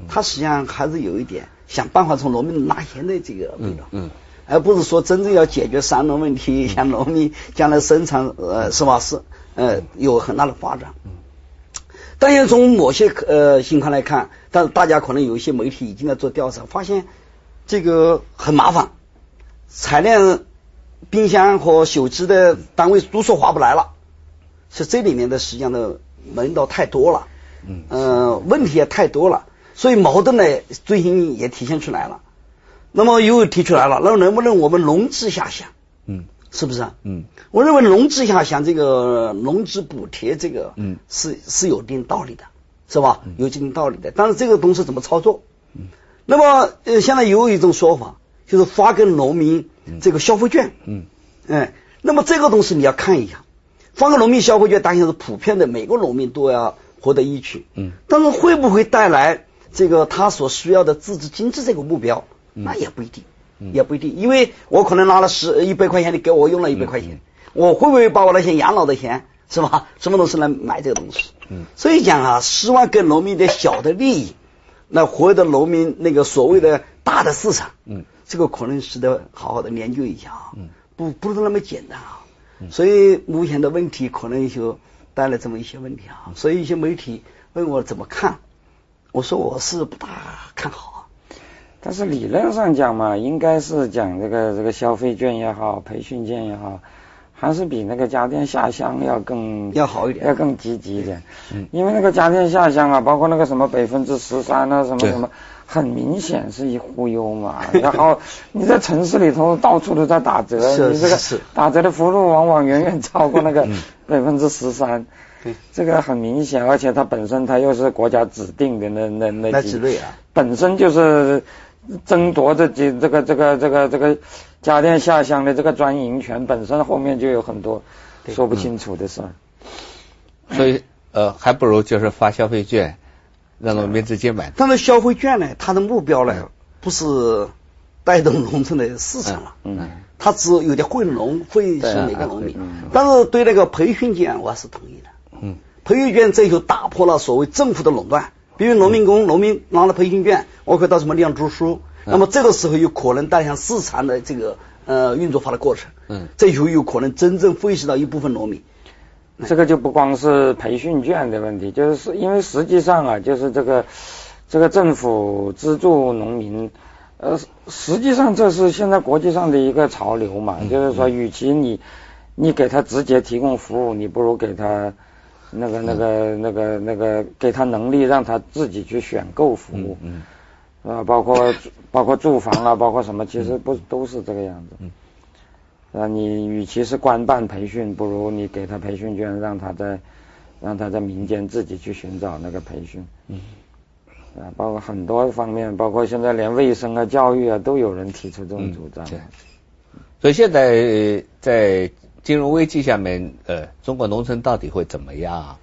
[SPEAKER 4] 他实际上还是有一点想办法从农民拿钱的这个味道，嗯，而不是说真正要解决三农问题，像农民将来生产呃是吧？是呃有很大的发展。当然，从某些呃情况来看，但是大家可能有一些媒体已经在做调查，发现这个很麻烦，采量冰箱和手机的单位都说划不来了，是这里面的实际上的门道太多了，嗯，呃问题也太多了，所以矛盾呢最近也体现出来了。那么又提出来了，那能不能我们农资下乡？嗯，是不是啊？嗯，我认为农资下乡这个农资补贴这个，嗯，是是有一定道理的，是吧？有一定道理的。但是这个东西怎么操作？嗯，那么呃，现在有一种说法，就是发给农民这个消费券。嗯，哎，那么这个东西你要看一下，发给农民消费券，担心是普遍的，每个农民都要获得益取。嗯，但是会不会带来这个他所需要的自治经济这个目标？那也不一定，也不一定，因为我可能拿了十一百块钱，你给我用了一百块钱，我会不会把我那些养老的钱是吧？什么东西来买这个东西？嗯，所以讲啊，希望给农民的小的利益，那获得农民那个所谓的大的市场，嗯，这个可能值得好好的研究一下啊，嗯，不不是那么简单啊，所以目前的问题可能就带来这么一些问题啊，所以一些媒体问我怎么看，我说我是不大看好。
[SPEAKER 3] 但是理论上讲嘛，应该是讲这个这个消费券也好，培训券也好，还是比那个家电下乡要更
[SPEAKER 4] 要好一点，
[SPEAKER 3] 要更积极一点。嗯，因为那个家电下乡啊，包括那个什么百分之十三啊，什么什么，很明显是一忽悠嘛。然后你在城市里头到处都在打折，你这个打折的幅度往往远远超过那个 百分之十三。这个很明显，而且它本身它又是国家指定的那那
[SPEAKER 4] 那几类啊，
[SPEAKER 3] 本身就是。争夺这几这个这个这个这个家电下乡的这个专营权本身后面就有很多说不清楚的事儿，
[SPEAKER 2] 所以呃还不如就是发消费券让农民直接买。
[SPEAKER 4] 但是消费券呢，它的目标呢不是带动农村的市场了，嗯，它只有点惠农惠是每个农民，但是对那个培训券我还是同意的，嗯，培训券这就打破了所谓政府的垄断。比如农民工，农民拿了培训券，我可以到什么地方读书？那么这个时候有可能带向市场的这个呃运作化的过程。嗯，这就有可能真正惠及到一部分农民。
[SPEAKER 3] 这个就不光是培训券的问题，就是因为实际上啊，就是这个这个政府资助农民，呃，实际上这是现在国际上的一个潮流嘛，就是说，与其你你给他直接提供服务，你不如给他。那个、那个、那个、那个，给他能力，让他自己去选购服务，嗯，啊，包括包括住房啊，包括什么，其实不都是这个样子，嗯，啊，你与其是官办培训，不如你给他培训券，让他在让他在民间自己去寻找那个培训，嗯，啊，包括很多方面，包括现在连卫生啊、教育啊，都有人提出这种主张，
[SPEAKER 2] 所以现在在。金融危机下面，呃，中国农村到底会怎么样？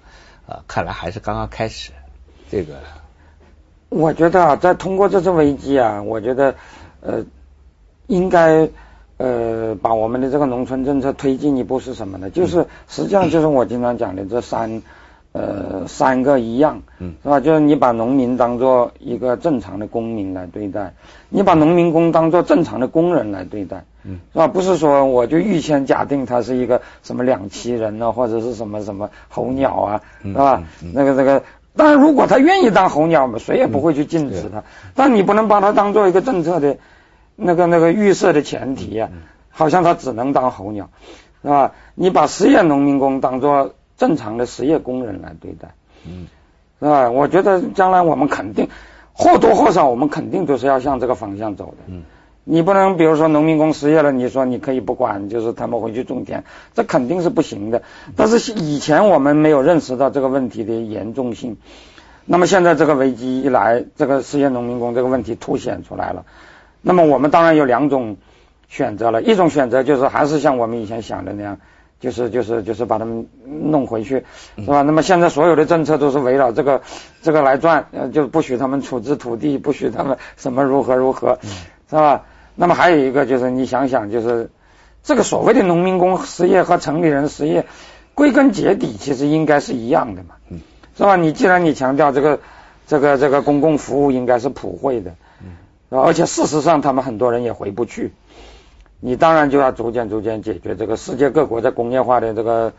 [SPEAKER 2] 啊，看来还是刚刚开始。这个，
[SPEAKER 3] 我觉得啊，在通过这次危机啊，我觉得呃，应该呃，把我们的这个农村政策推进一步是什么呢？就是实际上就是我经常讲的这三呃三个一样，嗯是吧？就是你把农民当做一个正常的公民来对待，你把农民工当做正常的工人来对待。是吧？不是说我就预先假定他是一个什么两栖人呢，或者是什么什么候鸟啊，是吧？那个那个，当然如果他愿意当候鸟嘛，谁也不会去禁止他。但你不能把它当做一个政策的那个那个预设的前提呀，好像他只能当候鸟，是吧？你把失业农民工当做正常的失业工人来对待，嗯，是吧？我觉得将来我们肯定或多或少，我们肯定都是要向这个方向走的，嗯。你不能，比如说农民工失业了，你说你可以不管，就是他们回去种田，这肯定是不行的。但是以前我们没有认识到这个问题的严重性，那么现在这个危机一来，这个失业农民工这个问题凸显出来了。那么我们当然有两种选择了，一种选择就是还是像我们以前想的那样，就是就是就是把他们弄回去，是吧？那么现在所有的政策都是围绕这个这个来转，呃就不许他们处置土地，不许他们什么如何如何，是吧？那么还有一个就是你想想，就是这个所谓的农民工失业和城里人失业，归根结底其实应该是一样的嘛，是吧？你既然你强调这个这个这个公共服务应该是普惠的，而且事实上他们很多人也回不去，你当然就要逐渐逐渐解决这个世界各国在工业化的这个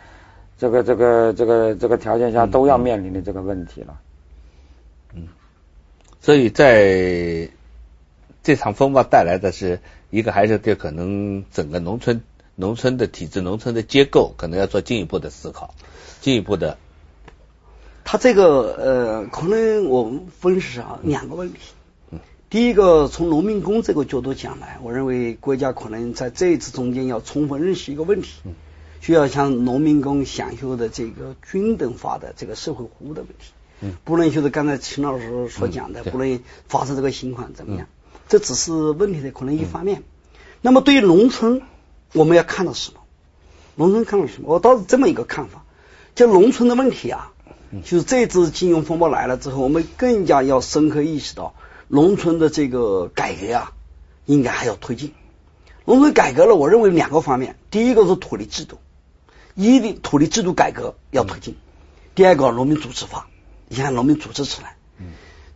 [SPEAKER 3] 这个这个这个这个条件下都要面临的这个问题了。
[SPEAKER 2] 嗯，所以在。这场风暴带来的是一个，还是对可能整个农村农村的体制、农村的结构，可能要做进一步的思考，进一步的。
[SPEAKER 4] 他这个呃，可能我们分析啊两个问题。第一个，从农民工这个角度讲来，我认为国家可能在这一次中间要充分认识一个问题，需要向农民工享受的这个均等化的这个社会服务的问题，嗯不能就是刚才秦老师所讲的，不能发生这个情况怎么样？这只是问题的可能一方面。那么对于农村，我们要看到什么？农村看到什么？我倒是这么一个看法，就农村的问题啊，就是这次金融风暴来了之后，我们更加要深刻意识到。农村的这个改革啊，应该还要推进。农村改革了，我认为两个方面，第一个是土地制度，一定土地制度改革要推进；第二个农民组织化，你看农民组织起来。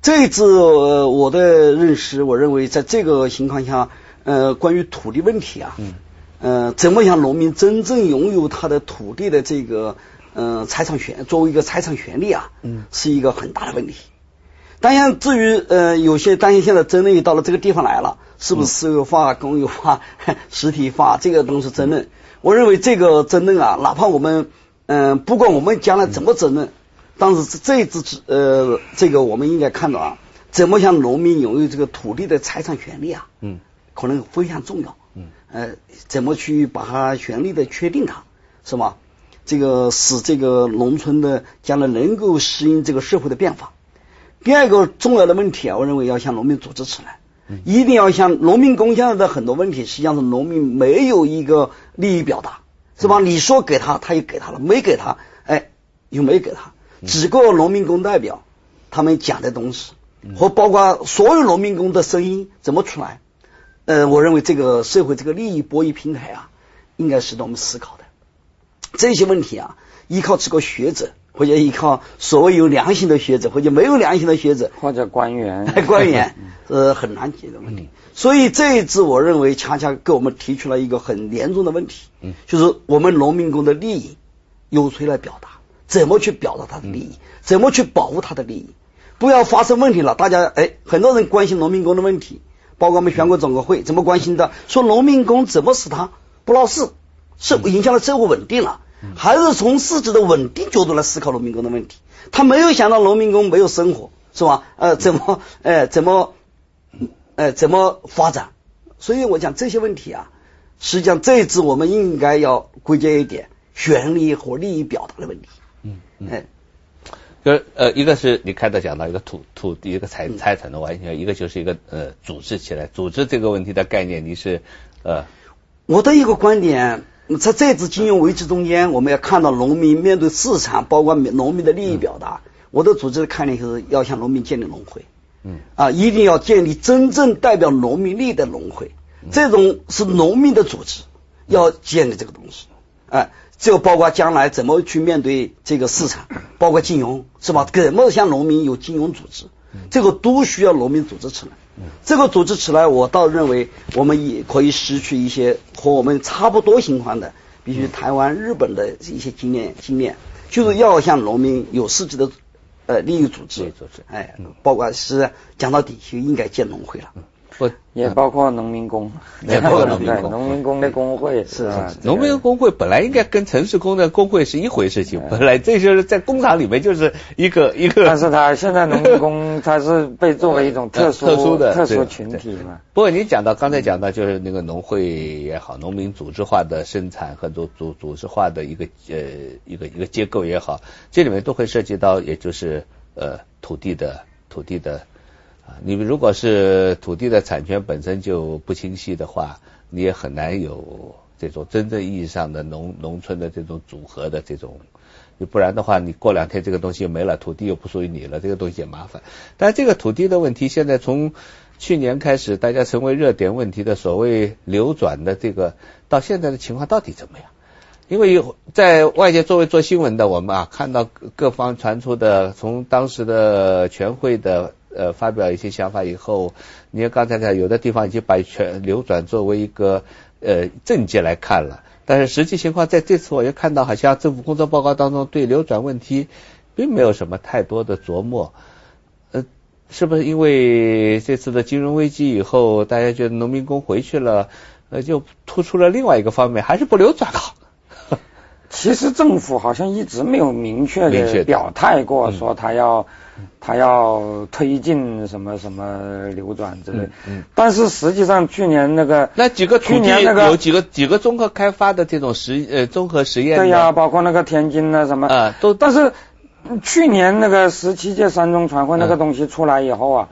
[SPEAKER 4] 这一次我的认识，我认为在这个情况下，呃，关于土地问题啊，嗯，呃怎么让农民真正拥有他的土地的这个呃财产权，作为一个财产权利啊，嗯，是一个很大的问题。当然，至于呃，有些担心现在争论到了这个地方来了，是不是私有化、公有化、实体化，这个都是争论。我认为这个争论啊，哪怕我们嗯，不管我们将来怎么争论，但是这一次呃，这个我们应该看到啊，怎么向农民拥有这个土地的财产权利啊，嗯，可能非常重要，嗯，呃，怎么去把它权利的确定它，是吧？这个使这个农村的将来能够适应这个社会的变化。第二个重要的问题啊，我认为要向农民组织起来，一定要向农民工现在的很多问题，实际上是农民没有一个利益表达，是吧？你说给他，他也给他了；没给他，哎，又没给他。几个农民工代表他们讲的东西，和包括所有农民工的声音怎么出来？呃，我认为这个社会这个利益博弈平台啊，应该是我们思考的这些问题啊，依靠几个学者。或者依靠所谓有良心的学者，或者没有良心的学者，
[SPEAKER 3] 或者官员，
[SPEAKER 4] 官员是很难解的问题。所以这一次，我认为恰恰给我们提出了一个很严重的问题，就是我们农民工的利益由谁来表达？怎么去表达他的利益？怎么去保护他的利益？不要发生问题了，大家哎，很多人关心农民工的问题，包括我们全国总工会怎么关心的？说农民工怎么使他不闹事，是影响了社会稳定了？还是从市值的稳定角度来思考农民工的问题，他没有想到农民工没有生活，是吧？呃，怎么，呃，怎么，呃，怎么发展？所以我讲这些问题啊，实际上这一次我们应该要归结一点权利和利益表达的问题。嗯
[SPEAKER 2] 就是呃，一个是你开头讲到一个土土地一个财财产的完全，一个就是一个呃组织起来，组织这个问题的概念，你是呃，
[SPEAKER 4] 我的一个观点。在这次金融危机中间，我们要看到农民面对市场，包括农民的利益表达。我的组织的概念就是要向农民建立农会，嗯啊，一定要建立真正代表农民利益的农会。这种是农民的组织，要建立这个东西。哎，就包括将来怎么去面对这个市场，包括金融，是吧？怎么向农民有金融组织，这个都需要农民组织起来。这个组织起来，我倒认为我们也可以失去一些和我们差不多情况的，比如台湾、日本的一些经验经验，就是要向农民有实际的呃利益组织，哎，包括是讲到底就应该建农会了。
[SPEAKER 3] 不 也包括农民工，
[SPEAKER 2] 也包括农民工，
[SPEAKER 3] 农民工的工会
[SPEAKER 4] 是啊，
[SPEAKER 2] 农民工会本来应该跟城市工的工会是一回事情，本来这就是在工厂里面就是一个 一个。
[SPEAKER 3] 但是他现在农民工他是被作为一种特殊
[SPEAKER 2] 特殊的
[SPEAKER 3] 特殊群体嘛。
[SPEAKER 2] 不过你讲到刚才讲到就是那个农会也好，农民组织化的生产和组组组织化的一个呃一个一个结构也好，这里面都会涉及到也就是呃土地的土地的。你们如果是土地的产权本身就不清晰的话，你也很难有这种真正意义上的农农村的这种组合的这种，你不然的话，你过两天这个东西又没了，土地又不属于你了，这个东西也麻烦。但这个土地的问题，现在从去年开始，大家成为热点问题的所谓流转的这个，到现在的情况到底怎么样？因为有在外界作为做新闻的我们啊，看到各方传出的，从当时的全会的。呃，发表一些想法以后，你看刚才看，有的地方已经把全流转作为一个呃政界来看了，但是实际情况在这次我又看到，好像政府工作报告当中对流转问题并没有什么太多的琢磨。呃，是不是因为这次的金融危机以后，大家觉得农民工回去了，呃就突出了另外一个方面，还是不流转好。
[SPEAKER 3] 其实政府好像一直没有明确的表态过，说他要他要推进什么什么流转之类。嗯。但是实际上去年那个
[SPEAKER 2] 那几个去年那个有几个几个综合开发的这种实呃综合实验。
[SPEAKER 3] 对呀，包括那个天津的什么啊都，但是去年那个十七届三中全会那个东西出来以后啊。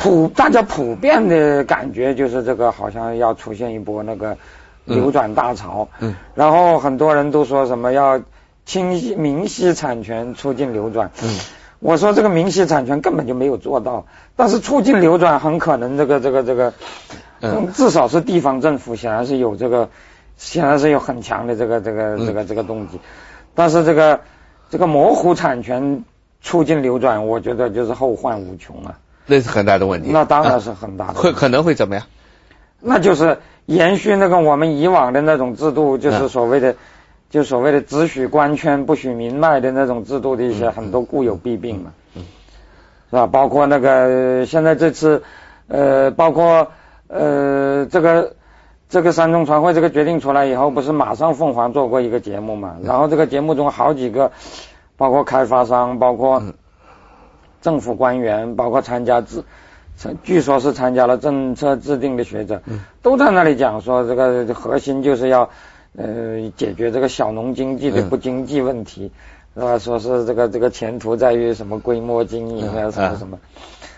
[SPEAKER 3] 普大家普遍的感觉就是这个好像要出现一波那个流转大潮，嗯，然后很多人都说什么要清晰明晰产权促进流转，嗯，我说这个明晰产权根本就没有做到，但是促进流转很可能这个这个这个，嗯，至少是地方政府显然是有这个显然是有很强的这个这个这个这个动机，但是这个这个模糊产权促进流转，我觉得就是后患无穷啊。
[SPEAKER 2] 那是很大的问题，
[SPEAKER 3] 那当然是很大的，
[SPEAKER 2] 会可能会怎么样？
[SPEAKER 3] 那就是延续那个我们以往的那种制度，就是所谓的，就所谓的只许官圈不许民卖的那种制度的一些很多固有弊病嘛，是吧？包括那个现在这次，呃，包括呃这个这个三中全会这个决定出来以后，不是马上凤凰做过一个节目嘛？然后这个节目中好几个，包括开发商，包括。政府官员，包括参加制，据说是参加了政策制定的学者，都在那里讲说，这个核心就是要呃解决这个小农经济的不经济问题，是吧？说是这个这个前途在于什么规模经营啊，什么什么。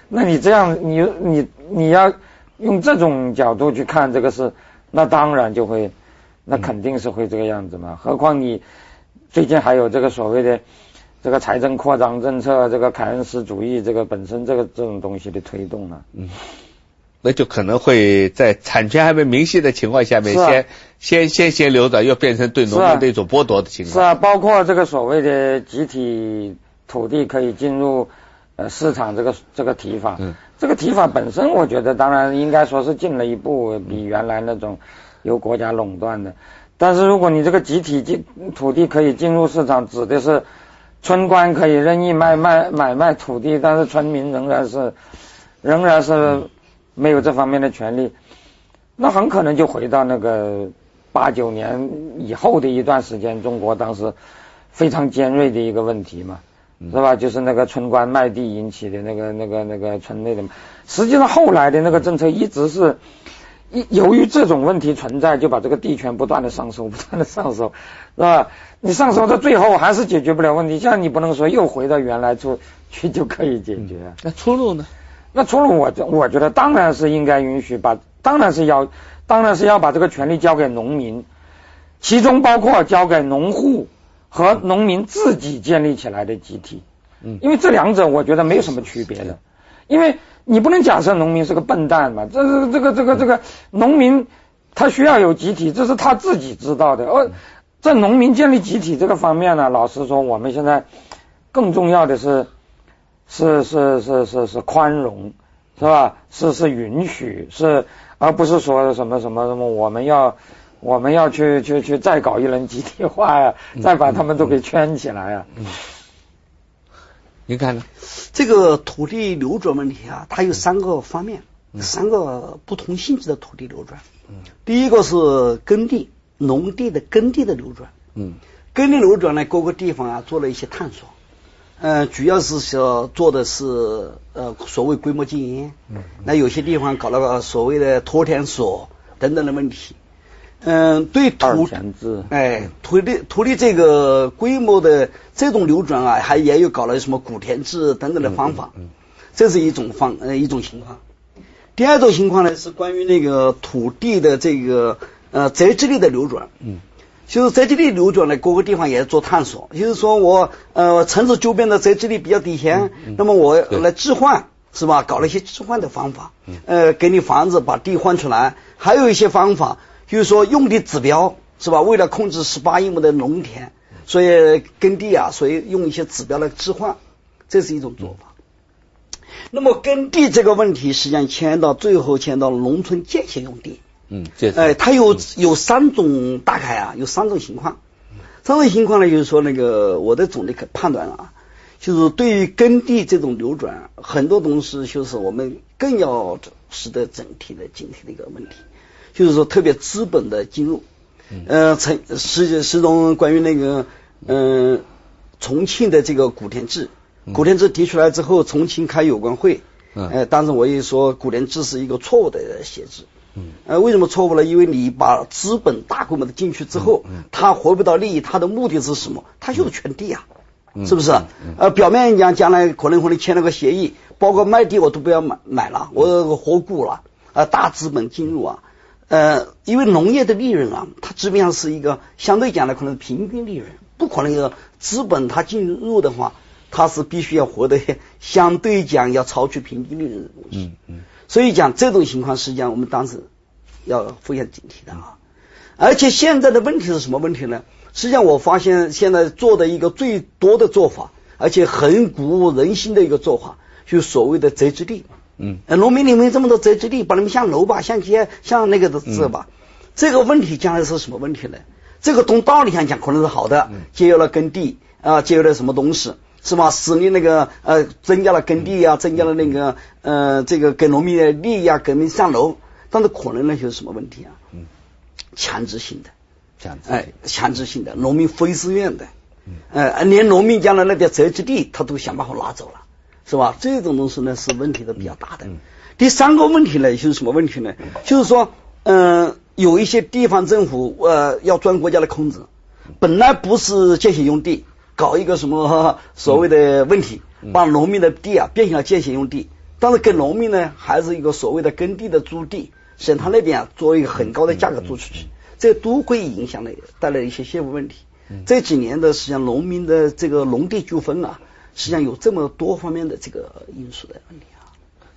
[SPEAKER 3] 那你这样，你你你要用这种角度去看这个事，那当然就会，那肯定是会这个样子嘛。何况你最近还有这个所谓的。这个财政扩张政策，这个凯恩斯主义，这个本身这个这种东西的推动呢，嗯，
[SPEAKER 2] 那就可能会在产权还没明晰的情况下面，先先先先流转，又变成对农民的一种剥夺的情况。
[SPEAKER 3] 是啊，包括这个所谓的集体土地可以进入呃市场这个这个提法，嗯，这个提法本身，我觉得当然应该说是进了一步，比原来那种由国家垄断的。但是如果你这个集体进土地可以进入市场，指的是。村官可以任意卖卖买卖土地，但是村民仍然是仍然是没有这方面的权利。那很可能就回到那个八九年以后的一段时间，中国当时非常尖锐的一个问题嘛，是吧？就是那个村官卖地引起的那个那个那个村内的。实际上后来的那个政策一直是。一由于这种问题存在，就把这个地权不断的上收，不断的上收，是吧？你上收到最后还是解决不了问题，像你不能说又回到原来处去就可以解决。
[SPEAKER 2] 那出路呢？
[SPEAKER 3] 那除了我我觉得当然是应该允许把，当然是要，当然是要把这个权利交给农民，其中包括交给农户和农民自己建立起来的集体。嗯，因为这两者我觉得没有什么区别的，因为。你不能假设农民是个笨蛋嘛？这是这个这个这个农民他需要有集体，这是他自己知道的。而在农民建立集体这个方面呢，老实说，我们现在更重要的是是是是是是宽容，是吧？是是允许，是而不是说什么什么什么我们要我们要去去去再搞一轮集体化呀，再把他们都给圈起来呀。
[SPEAKER 2] 嗯你看呢？
[SPEAKER 4] 这个土地流转问题啊，它有三个方面，三个不同性质的土地流转。嗯，第一个是耕地、农地的耕地的流转。嗯，耕地流转呢，各个地方啊做了一些探索。嗯，主要是说做的是呃所谓规模经营。嗯，那有些地方搞了个所谓的托田所等等的问题。嗯，对土，哎，土地土地这个规模的这种流转啊，还也有搞了什么古田制等等的方法，这是一种方呃一种情况。第二种情况呢，是关于那个土地的这个呃宅基地的流转，嗯，就是宅基地流转呢，各个地方也做探索，就是说我呃城市周边的宅基地比较低廉，那么我来置换是吧？搞了一些置换的方法，呃，给你房子把地换出来，还有一些方法。就是说用地指标是吧？为了控制十八亿亩的农田，所以耕地啊，所以用一些指标来置换，这是一种做法。那么耕地这个问题，实际上牵到最后牵到农村建设用地。嗯，哎，它有有三种大概啊，有三种情况。三种情况呢，就是说那个我的总的判断啊，就是对于耕地这种流转，很多东西就是我们更要使得整体的、警惕的一个问题。就是说特别资本的进入。呃，陈是是种关于那个嗯重庆的这个古田制，古田制提出来之后，重庆开有关会。嗯，哎，当时我也说古田制是一个错误的写制。嗯，呃，为什么错误呢？因为你把资本大规模的进去之后，嗯他回不到利益，他的目的是什么？他就是圈地啊，是不是？呃，表面讲将来可能和你签了个协议，包括卖地我都不要买买了，我活股了，啊，大资本进入啊，呃，因为农业的利润啊，它基本上是一个相对讲来可能平均利润，不可能有资本它进入的话，它是必须要获得相对讲要超出平均利润的东西。嗯嗯。所以讲这种情况，实际上我们当时要非常警惕的啊！而且现在的问题是什么问题呢？实际上我发现现在做的一个最多的做法，而且很鼓舞人心的一个做法，就是所谓的宅基地。嗯，农民里面这么多宅基地，把他们像楼吧，像街，像那个的这吧。这个问题将来是什么问题呢？这个从道理上讲可能是好的，节约了耕地啊，节约了什么东西。是吧？使你那个呃，增加了耕地啊，增加了那个呃，这个给农民的利益啊，给农民上楼，但是可能呢就是什么问题啊？嗯，强制性的，
[SPEAKER 2] 强制
[SPEAKER 4] 哎，强制性的，农民非自愿的，嗯呃，连农民家的那点宅基地，他都想办法拿走了，是吧？这种东西呢是问题都比较大的。第三个问题呢就是什么问题呢？就是说，嗯，有一些地方政府呃要钻国家的空子，本来不是建设用地。搞一个什么 所谓的问题，把农民的地啊变成了建设用地，但是给农民呢还是一个所谓的耕地的租地，省他那边啊做一个很高的价格租出去，这都会影响的带来一些税务问题。这几年的实际上农民的这个农地纠纷啊，实际上有这么多方面的这个因素的问题啊。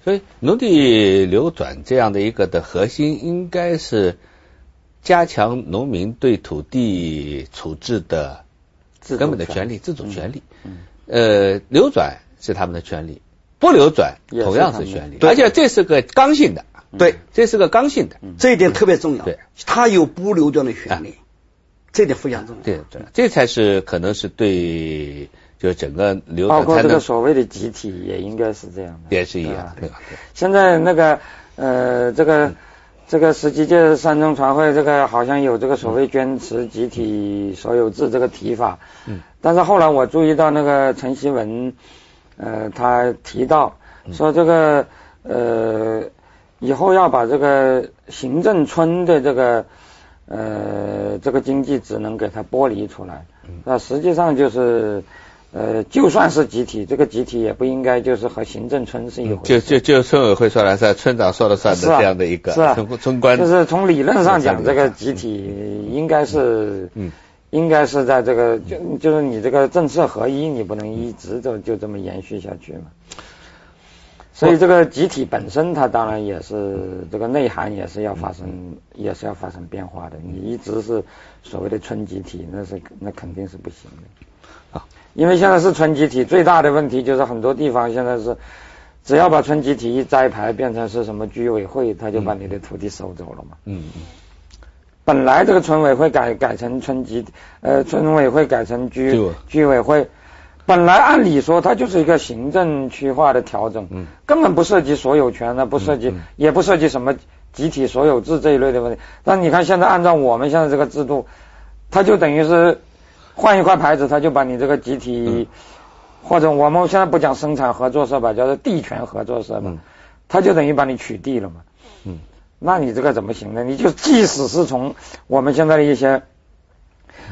[SPEAKER 2] 所以农地流转这样的一个的核心，应该是加强农民对土地处置的。根本的权利，自主权利，呃，流转是他们的权利，不流转同样是权利，而且这是个刚性的，
[SPEAKER 4] 对，
[SPEAKER 2] 这是个刚性的，
[SPEAKER 4] 这一点特别重要，
[SPEAKER 2] 对，
[SPEAKER 4] 他有不流转的权利，这点非常重要，
[SPEAKER 2] 对对，这才是可能是对，就整个流
[SPEAKER 3] 包括这个所谓的集体也应该是这样的，
[SPEAKER 2] 也是一样，对吧？
[SPEAKER 3] 现在那个呃，这个。这个十七届三中全会，这个好像有这个所谓坚持集体所有制这个提法，嗯，但是后来我注意到那个陈锡文，呃，他提到说这个呃以后要把这个行政村的这个呃这个经济职能给它剥离出来，那实际上就是。呃，就算是集体，这个集体也不应该就是和行政村是一回
[SPEAKER 2] 事。就就就村委会说了算，村长说了算的这样的一个村村官。
[SPEAKER 3] 就是从理论上讲，这个集体应该是，嗯，应该是在这个就就是你这个政策合一，你不能一直就就这么延续下去嘛。所以这个集体本身，它当然也是这个内涵也是要发生，也是要发生变化的。你一直是所谓的村集体，那是那肯定是不行的。因为现在是村集体，最大的问题就是很多地方现在是，只要把村集体一摘牌，变成是什么居委会，他就把你的土地收走了嘛。嗯嗯。本来这个村委会改改成村集，呃，村委会改成居居委会，本来按理说它就是一个行政区划的调整，嗯，根本不涉及所有权的，不涉及，也不涉及什么集体所有制这一类的问题。但你看现在按照我们现在这个制度，它就等于是。换一块牌子，他就把你这个集体，或者我们现在不讲生产合作社吧，叫做地权合作社吧，他就等于把你取缔了嘛。嗯，那你这个怎么行呢？你就即使是从我们现在的一些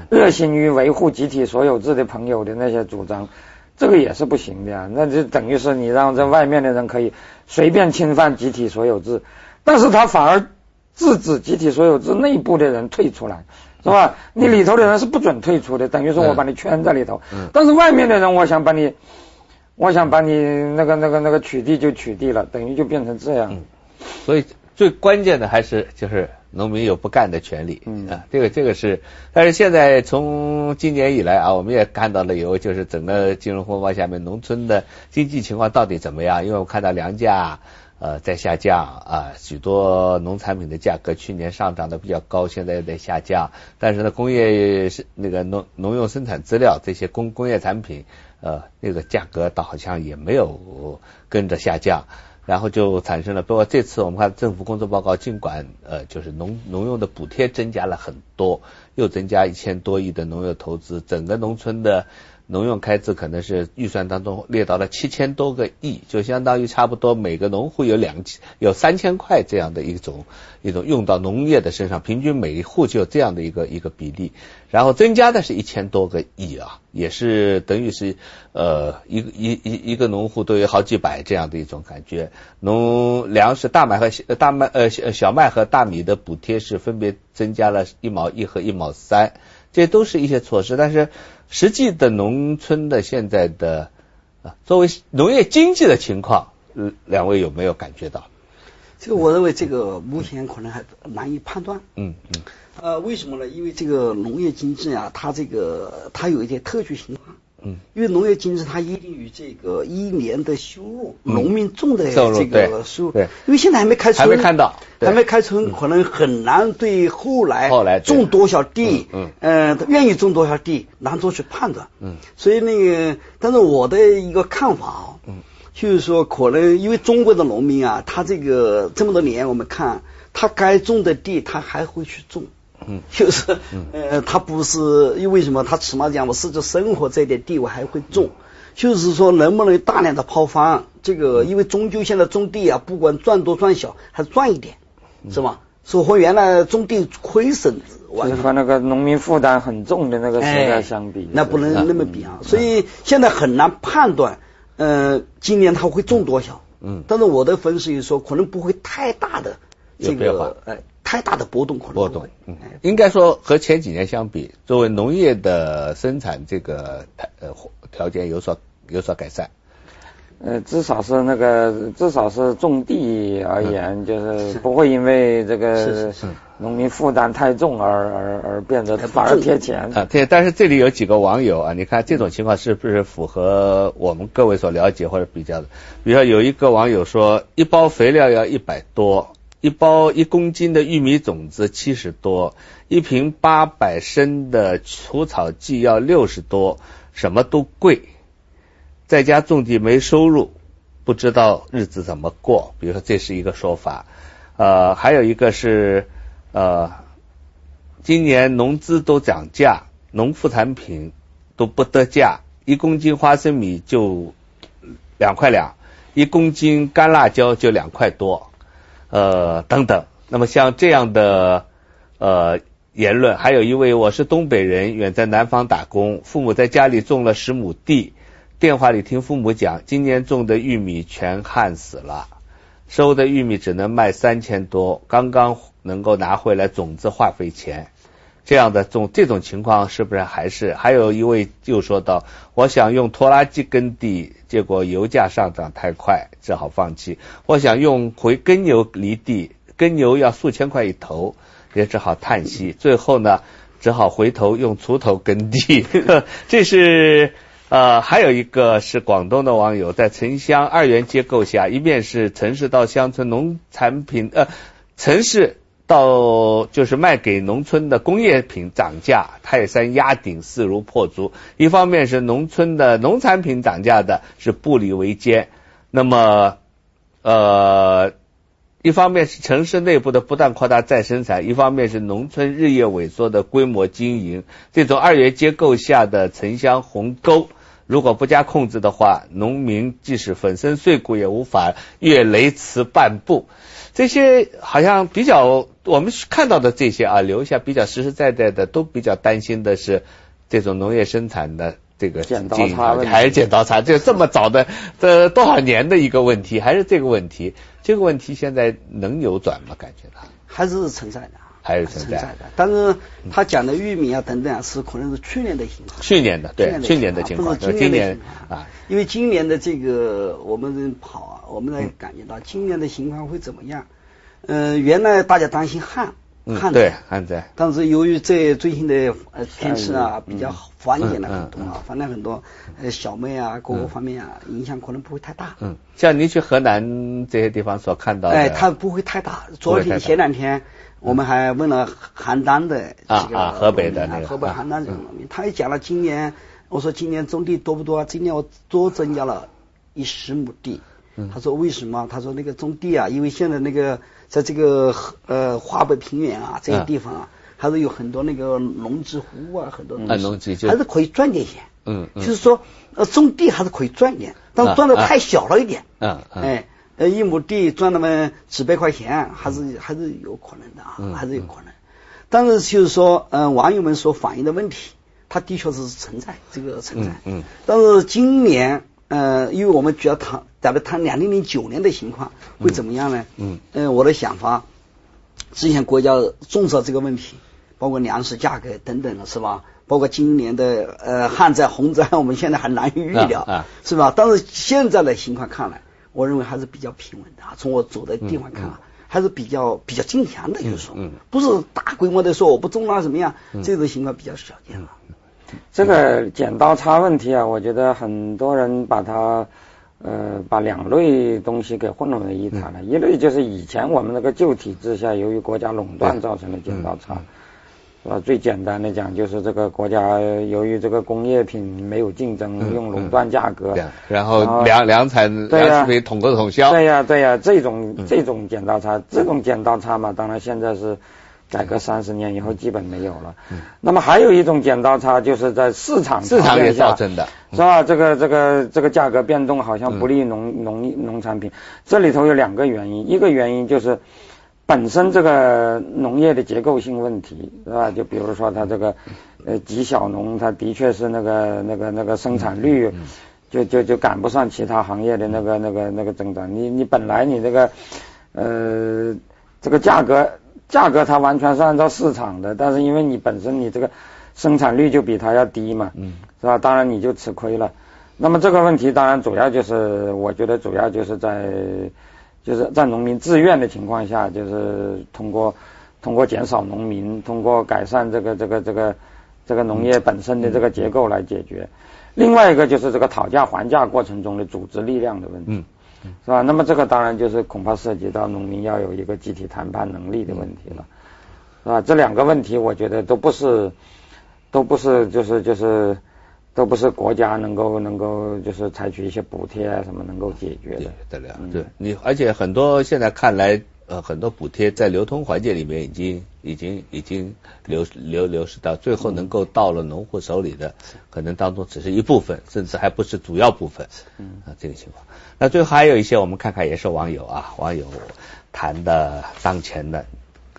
[SPEAKER 3] 热心于维护集体所有制的朋友的那些主张，这个也是不行的呀。那就等于是你让这外面的人可以随便侵犯集体所有制，但是他反而制止集体所有制内部的人退出来。是吧？你里头的人是不准退出的，等于说我把你圈在里头。嗯。但是外面的人，我想把你，我想把你那个那个那个取缔就取缔了，等于就变成这样。
[SPEAKER 2] 所以最关键的还是就是农民有不干的权利。嗯。啊，这个这个是，但是现在从今年以来啊，我们也看到了有就是整个金融风暴下面农村的经济情况到底怎么样？因为我看到粮价。呃，在下降啊，许多农产品的价格去年上涨的比较高，现在又在下降。但是呢，工业是那个农农用生产资料这些工工业产品，呃，那个价格倒好像也没有跟着下降。然后就产生了，包括这次我们看政府工作报告，尽管呃就是农农用的补贴增加了很多，又增加一千多亿的农业投资，整个农村的。农用开支可能是预算当中列到了七千多个亿，就相当于差不多每个农户有两有三千块这样的一种一种用到农业的身上，平均每一户就有这样的一个一个比例，然后增加的是一千多个亿啊，也是等于是呃一一一一个农户都有好几百这样的一种感觉。农粮食大麦和大麦呃小麦和大米的补贴是分别增加了一毛一和一毛三，这都是一些措施，但是。实际的农村的现在的啊，作为农业经济的情况，两位有没有感觉到？
[SPEAKER 4] 这个我认为这个目前可能还难以判断。嗯嗯。呃，为什么呢？因为这个农业经济啊，它这个它有一些特殊情况。嗯，因为农业经济它一定于这个一年的收入，农民种的这个收入，
[SPEAKER 2] 对，
[SPEAKER 4] 因为现在还没开春，
[SPEAKER 2] 还没看到，
[SPEAKER 4] 还没开春，可能很难对后来
[SPEAKER 2] 后来
[SPEAKER 4] 种多少地，嗯，呃，愿意种多少地难做去判断，嗯，所以那个，但是我的一个看法啊，嗯，就是说可能因为中国的农民啊，他这个这么多年我们看，他该种的地他还会去种。嗯，就是，呃，他不是因为什么？他起码讲，我试着生活这点地，我还会种。就是说，能不能大量的抛方？这个，因为终究现在种地啊，不管赚多赚小，还赚一点，是吧？说和原来种地亏损，
[SPEAKER 3] 和那个农民负担很重的那个时代相比，
[SPEAKER 4] 那不能那么比啊。所以现在很难判断，呃，今年他会种多少？嗯，但是我的分析说，可能不会太大的这个，哎。太大的波动可能
[SPEAKER 2] 波动，嗯，应该说和前几年相比，作为农业的生产这个呃条件有所有所改善，
[SPEAKER 3] 呃，至少是那个至少是种地而言，就是不会因为这个农民负担太重而而而变得反而贴钱
[SPEAKER 2] 啊。对，但是这里有几个网友啊，你看这种情况是不是符合我们各位所了解或者比较的？比如说有一个网友说，一包肥料要一百多。一包一公斤的玉米种子七十多，一瓶八百升的除草剂要六十多，什么都贵。在家种地没收入，不知道日子怎么过。比如说，这是一个说法。呃，还有一个是呃，今年农资都涨价，农副产品都不得价，一公斤花生米就两块两，一公斤干辣椒就两块多。呃，等等，那么像这样的呃言论，还有一位我是东北人，远在南方打工，父母在家里种了十亩地，电话里听父母讲，今年种的玉米全旱死了，收的玉米只能卖三千多，刚刚能够拿回来种子化肥钱。这样的种这种情况是不是还是？还有一位又说到，我想用拖拉机耕地，结果油价上涨太快，只好放弃。我想用回耕牛犁地，耕牛要数千块一头，也只好叹息。最后呢，只好回头用锄头耕地。这是呃，还有一个是广东的网友在城乡二元结构下，一面是城市到乡村农产品呃城市。到就是卖给农村的工业品涨价，泰山压顶，势如破竹。一方面是农村的农产品涨价的是步履维艰，那么呃，一方面是城市内部的不断扩大再生产，一方面是农村日益萎缩的规模经营。这种二元结构下的城乡鸿沟，如果不加控制的话，农民即使粉身碎骨也无法越雷池半步。这些好像比较我们看到的这些啊，留下比较实实在在的，都比较担心的是这种农业生产的这个
[SPEAKER 3] 剪刀差
[SPEAKER 2] 还是剪刀差？就这么早的这多少年的一个问题，还是这个问题？这个问题现在能扭转吗？感觉到
[SPEAKER 4] 还是存在的，
[SPEAKER 2] 还是存在
[SPEAKER 4] 的。但是他讲的玉米啊等等啊，是可能是去年的情况，
[SPEAKER 2] 去年的对去年的情况，今年
[SPEAKER 4] 啊，因为今年的这个我们跑啊。我们来感觉到今年的情况会怎么样？嗯，原来大家担心旱，
[SPEAKER 2] 旱灾旱灾，
[SPEAKER 4] 但是由于这最近的呃天气啊比较缓解了很多啊，反正很多呃小麦啊各个方面啊影响可能不会太大。
[SPEAKER 2] 嗯，像您去河南这些地方所看到的，
[SPEAKER 4] 哎，它不会太大。昨天前两天我们还问了邯郸的
[SPEAKER 2] 啊啊河北的那个
[SPEAKER 4] 河北邯郸这个农民，他也讲了今年，我说今年种地多不多？今年我多增加了一十亩地。他说为什么？他说那个种地啊，因为现在那个在这个呃华北平原啊这些地方啊，还是有很多那个农机湖啊，很多东西，还是可以赚点钱。嗯，就是说呃种地还是可以赚点，但是赚的太小了一点。嗯哎，呃一亩地赚那么几百块钱，还是还是有可能的啊，还是有可能。但是就是说，嗯，网友们所反映的问题，它的确是存在这个存在。嗯。但是今年。呃，因为我们主要谈，咱们谈两零零九年的情况会怎么样呢？嗯，呃，我的想法，之前国家重视这个问题，包括粮食价格等等的是吧？包括今年的呃旱灾、洪灾，我们现在还难以预料，啊是吧？但是现在的情况看来，我认为还是比较平稳的。从我走的地方看啊，还是比较比较坚强的，就是说，不是大规模的说我不种了怎么样，这种情况比较少见了。
[SPEAKER 3] 这个剪刀差问题啊，我觉得很多人把它呃把两类东西给混为一谈了。一类就是以前我们那个旧体制下，由于国家垄断造成的剪刀差，是吧？最简单的讲，就是这个国家由于这个工业品没有竞争，用垄断价格，
[SPEAKER 2] 然后粮粮产粮食品统购统销。
[SPEAKER 3] 对呀对呀，这种这种剪刀差，这种剪刀差嘛，当然现在是。改革三十年以后基本没有了。那么还有一种剪刀差，就是在市场
[SPEAKER 2] 市场也造成的，
[SPEAKER 3] 是吧？这个这个这个价格变动好像不利农农农产品。这里头有两个原因，一个原因就是本身这个农业的结构性问题，是吧？就比如说它这个呃极小农，它的确是那个那个那个生产率就就就赶不上其他行业的那个那个那个增长。你你本来你这个呃这个价格。价格它完全是按照市场的，但是因为你本身你这个生产率就比它要低嘛，嗯，是吧？当然你就吃亏了。那么这个问题当然主要就是，我觉得主要就是在就是在农民自愿的情况下，就是通过通过减少农民，通过改善这个这个这个这个农业本身的这个结构来解决。另外一个就是这个讨价还价过程中的组织力量的问题。是吧？那么这个当然就是恐怕涉及到农民要有一个集体谈判能力的问题了，是吧？这两个问题我觉得都不是，都不是就是就是都不是国家能够能够就是采取一些补贴啊什么能够解决的。
[SPEAKER 2] 对了，对你而且很多现在看来。呃，很多补贴在流通环节里面已经已经已经流流流失到最后能够到了农户手里的，可能当中只是一部分，甚至还不是主要部分。嗯，啊，这个情况。那最后还有一些，我们看看也是网友啊，网友谈的当前的，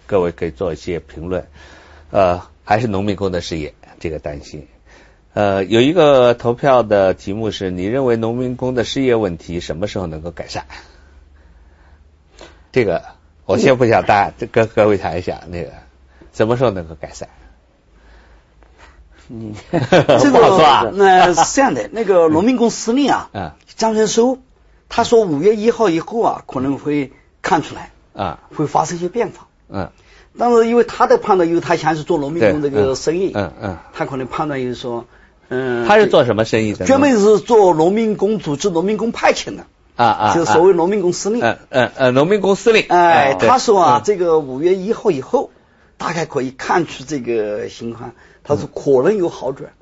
[SPEAKER 2] 各位可以做一些评论。呃，还是农民工的事业这个担心。呃，有一个投票的题目是你认为农民工的失业问题什么时候能够改善？这个。我先不想答案，跟各位谈一下那个什么时候能够改善？
[SPEAKER 4] 嗯，这个 那是这样的，那个农民工司令啊，嗯，张春收他说五月一号以后啊，可能会看出来啊，会发生一些变化，嗯，但是因为他的判断，因为他以前是做农民工这个生意，嗯嗯，他可能判断就是说，
[SPEAKER 2] 嗯，他是做什么生意的？
[SPEAKER 4] 专门是做农民工组织、农民工派遣的。啊啊，就是所谓农民工司令，
[SPEAKER 2] 嗯嗯嗯，农民工司令，
[SPEAKER 4] 哎，他说啊，这个五月一号以后，大概可以看出这个情况，他说可能有好转。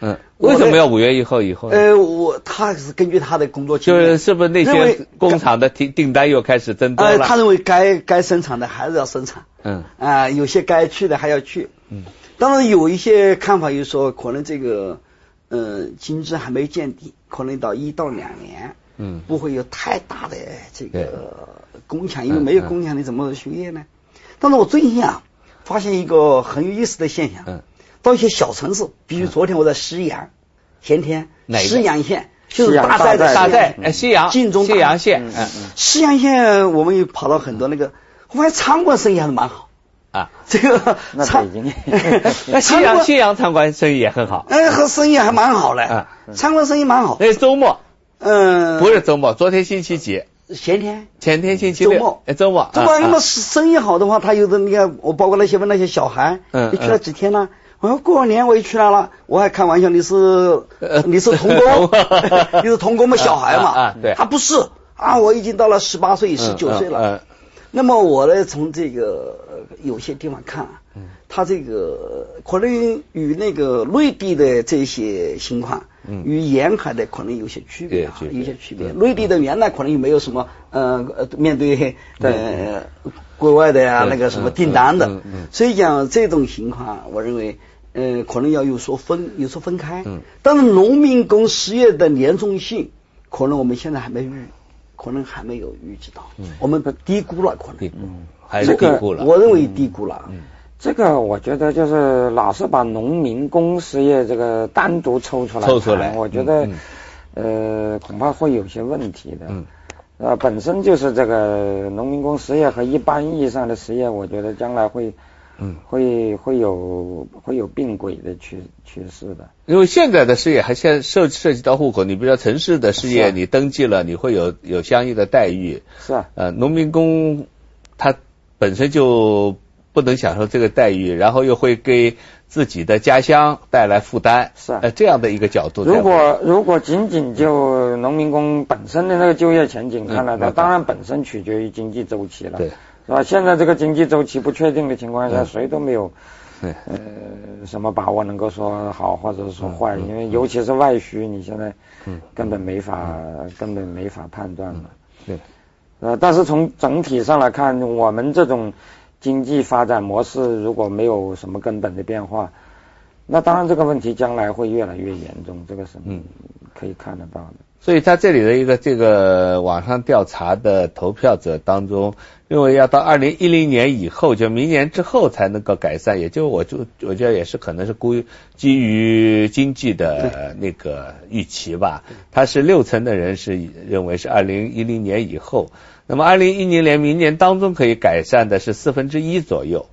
[SPEAKER 2] 嗯，为什么要五月一号以后？
[SPEAKER 4] 呃，我他是根据他的工作，
[SPEAKER 2] 就是是不是那些工厂的订订单又开始增多了？
[SPEAKER 4] 他认为该该生产的还是要生产，嗯。啊，有些该去的还要去，嗯，当然有一些看法，就是说可能这个嗯经济还没见底，可能到一到两年。嗯，不会有太大的这个工强，因为没有工强，你怎么休业呢？但是我最近啊，发现一个很有意思的现象，嗯，到一些小城市，比如昨天我在西阳，前天西阳县就是大寨的
[SPEAKER 2] 大寨，哎，西阳，
[SPEAKER 4] 晋中
[SPEAKER 2] 西阳县，嗯
[SPEAKER 4] 嗯，西阳县我们又跑到很多那个，我发现餐馆生意还是蛮好。啊，这个
[SPEAKER 3] 那北京，
[SPEAKER 2] 那西阳西阳餐馆生意也很好，
[SPEAKER 4] 哎，和生意还蛮好嘞，餐馆生意蛮好，
[SPEAKER 2] 那周末。嗯，不是周末，昨天星期几？
[SPEAKER 4] 前天，
[SPEAKER 2] 前天星期六。
[SPEAKER 4] 周末，
[SPEAKER 2] 哎，周末。
[SPEAKER 4] 周末，那么生意好的话，他有的你看，我包括那些问那些小孩，嗯，你去了几天了？我说过年我也去来了，我还开玩笑，你是你是童工，你是童工嘛，小孩嘛，啊，对，他不是啊，我已经到了十八岁、十九岁了。那么我呢，从这个有些地方看，他这个可能与那个内地的这些情况。与沿海的可能有些区别啊，有些区别。内地的原来可能也没有什么，呃呃，面对呃国外的呀那个什么订单的，所以讲这种情况，我认为呃可能要有所分有所分开。但是农民工失业的严重性，可能我们现在还没预，可能还没有预计到，我们低估了可能，
[SPEAKER 2] 还是低估了，
[SPEAKER 4] 我认为低估了。
[SPEAKER 3] 这个我觉得就是老是把农民工失业这个单独抽出来
[SPEAKER 2] 抽出来，
[SPEAKER 3] 我觉得呃恐怕会有些问题的。嗯。呃，本身就是这个农民工失业和一般意义上的失业，我觉得将来会嗯会会有会有并轨的趋趋势的。
[SPEAKER 2] 因为现在的失业还现涉涉及到户口，你比如说城市的失业，你登记了，你会有有相应的待遇。
[SPEAKER 3] 是啊。
[SPEAKER 2] 呃，农民工他本身就。不能享受这个待遇，然后又会给自己的家乡带来负担，
[SPEAKER 3] 是
[SPEAKER 2] 呃这样的一个角度。
[SPEAKER 3] 如果如果仅仅就农民工本身的那个就业前景看来，那当然本身取决于经济周期了，
[SPEAKER 2] 对，
[SPEAKER 3] 是吧？现在这个经济周期不确定的情况下，谁都没有对。呃什么把握能够说好或者说坏，因为尤其是外需，你现在根本没法根本没法判断了。
[SPEAKER 2] 对，
[SPEAKER 3] 呃，但是从整体上来看，我们这种。经济发展模式如果没有什么根本的变化，那当然这个问题将来会越来越严重，这个是嗯可以看得到的。
[SPEAKER 2] 所以在这里的一个这个网上调查的投票者当中，认为要到二零一零年以后，就明年之后才能够改善，也就我就我觉得也是可能是基基于经济的那个预期吧。他是六成的人是认为是二零一零年以后。那么，二零一零年明年当中可以改善的是四分之一左右。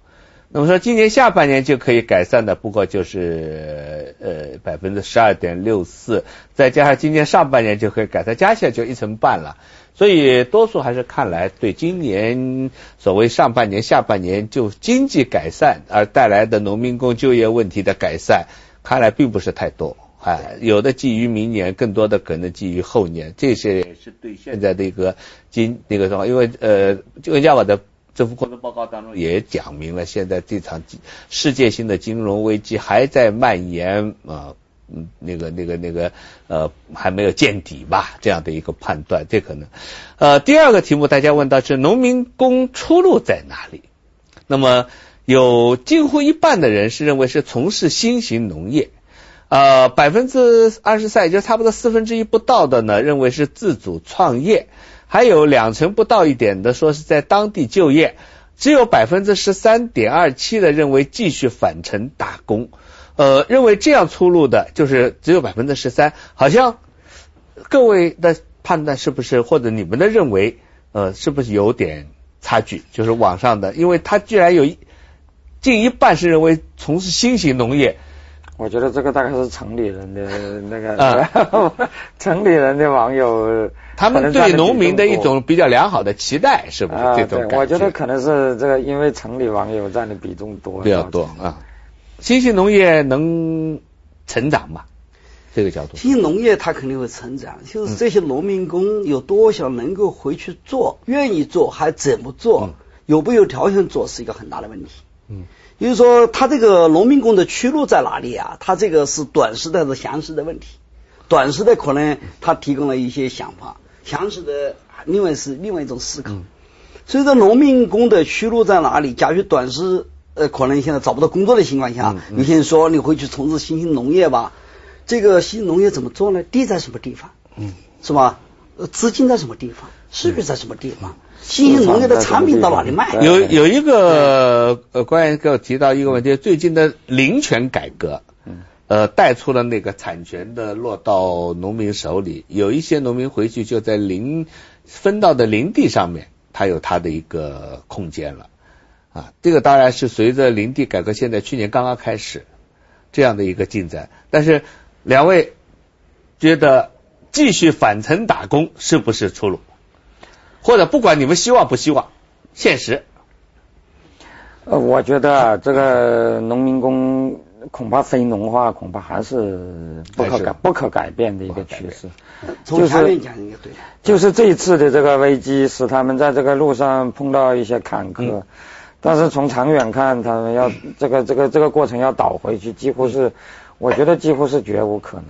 [SPEAKER 2] 那么说，今年下半年就可以改善的，不过就是呃百分之十二点六四，再加上今年上半年就可以改善，加起来就一成半了。所以，多数还是看来对今年所谓上半年、下半年就经济改善而带来的农民工就业问题的改善，看来并不是太多。哎，有的基于明年，更多的可能基于后年，这些也是对现在的一个经那个什么，因为呃，就温家宝的政府工作报告当中也讲明了，现在这场世界性的金融危机还在蔓延啊，嗯，那个那个那个呃，还没有见底吧？这样的一个判断，这可能。呃，第二个题目大家问到是农民工出路在哪里？那么有近乎一半的人是认为是从事新型农业。呃，百分之二十三，也就差不多四分之一不到的呢，认为是自主创业；还有两成不到一点的说是在当地就业；只有百分之十三点二七的认为继续返程打工。呃，认为这样出路的，就是只有百分之十三。好像各位的判断是不是，或者你们的认为，呃，是不是有点差距？就是网上的，因为他居然有一近一半是认为从事新型农业。
[SPEAKER 3] 我觉得这个大概是城里人的 那个，城里人的网友，
[SPEAKER 2] 他们对农民的一种比较良好的期待，是不是这种
[SPEAKER 3] 感我觉得可能是这个，因为城里网友占的比重多，
[SPEAKER 2] 比较多啊。新型农业能成长吗？这个角度，
[SPEAKER 4] 新型农业它肯定会成长，就是这些农民工有多少能够回去做，愿意做还怎么做，有没有条件做，是一个很大的问题。嗯。也就是说，他这个农民工的去路在哪里啊？他这个是短时的、是详时的问题。短时的可能他提供了一些想法，详实的另外是另外一种思考。所以说，农民工的去路在哪里？假如短时呃，可能现在找不到工作的情况下，有些人说你回去从事新兴农业吧。这个新型农业怎么做呢？地在什么地方？嗯，是吧？资金在什么地方？是不是在什么地方？新型农业的产品到哪里卖？
[SPEAKER 2] 有有一个呃，官员给我提到一个问题：最近的林权改革，呃，带出了那个产权的落到农民手里。有一些农民回去就在林分到的林地上面，他有他的一个空间了啊。这个当然是随着林地改革，现在去年刚刚开始这样的一个进展。但是两位觉得继续返程打工是不是出路？或者不管你们希望不希望，现实。
[SPEAKER 3] 呃，我觉得这个农民工恐怕非农化，恐怕还是不可改不可改变的一个趋势。
[SPEAKER 4] 从长远讲，应该对。
[SPEAKER 3] 就是这一次的这个危机，使他们在这个路上碰到一些坎坷，但是从长远看，他们要这个这个这个过程要倒回去，几乎是，我觉得几乎是绝无可能。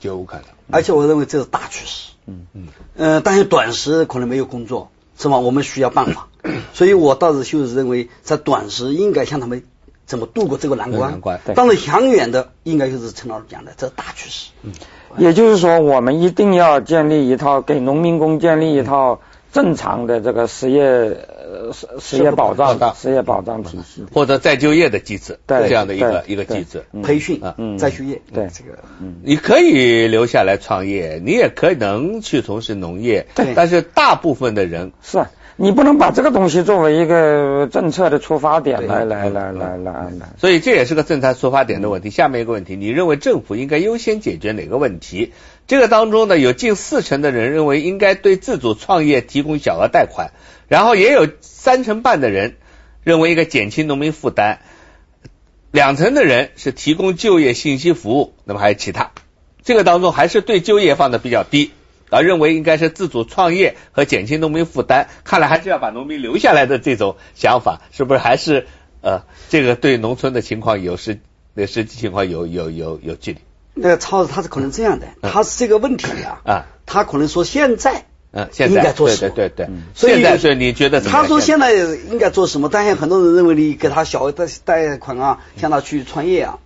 [SPEAKER 2] 绝无可能。
[SPEAKER 4] 而且我认为这是大趋势。嗯嗯。呃，但是短时可能没有工作，是吧？我们需要办法。所以我倒是就是认为，在短时应该向他们怎么度过这个难关。
[SPEAKER 2] 难关。
[SPEAKER 4] 当然，长远的应该就是陈老师讲的，这是大趋势。
[SPEAKER 3] 嗯。也就是说，我们一定要建立一套给农民工建立一套正常的这个失业呃失失业保障。的失业保障体系，
[SPEAKER 2] 或者再就业的机制，这样的一个一个机制，
[SPEAKER 4] 培训啊，再就业。
[SPEAKER 3] 对。
[SPEAKER 4] 这个，
[SPEAKER 2] 你可以留下来创业，你也可能去从事农业，对。但是大部分的人
[SPEAKER 3] 是。你不能把这个东西作为一个政策的出发点来来来来来来，
[SPEAKER 2] 所以这也是个政策出发点的问题。下面一个问题，你认为政府应该优先解决哪个问题？这个当中呢，有近四成的人认为应该对自主创业提供小额贷款，然后也有三成半的人认为一个减轻农民负担，两成的人是提供就业信息服务，那么还有其他，这个当中还是对就业放的比较低。而，认为应该是自主创业和减轻农民负担，看来还是要把农民留下来的这种想法，是不是还是呃，这个对农村的情况有实那实际情况有有有有距离？
[SPEAKER 4] 那超子他是可能这样的，他是这个问题啊，啊，他可能说现在
[SPEAKER 2] 嗯现在
[SPEAKER 4] 应该做什
[SPEAKER 2] 么？对对对，现在是你觉得
[SPEAKER 4] 他说现在应该做什么？但是很多人认为你给他小额贷贷款啊，向他去创业啊。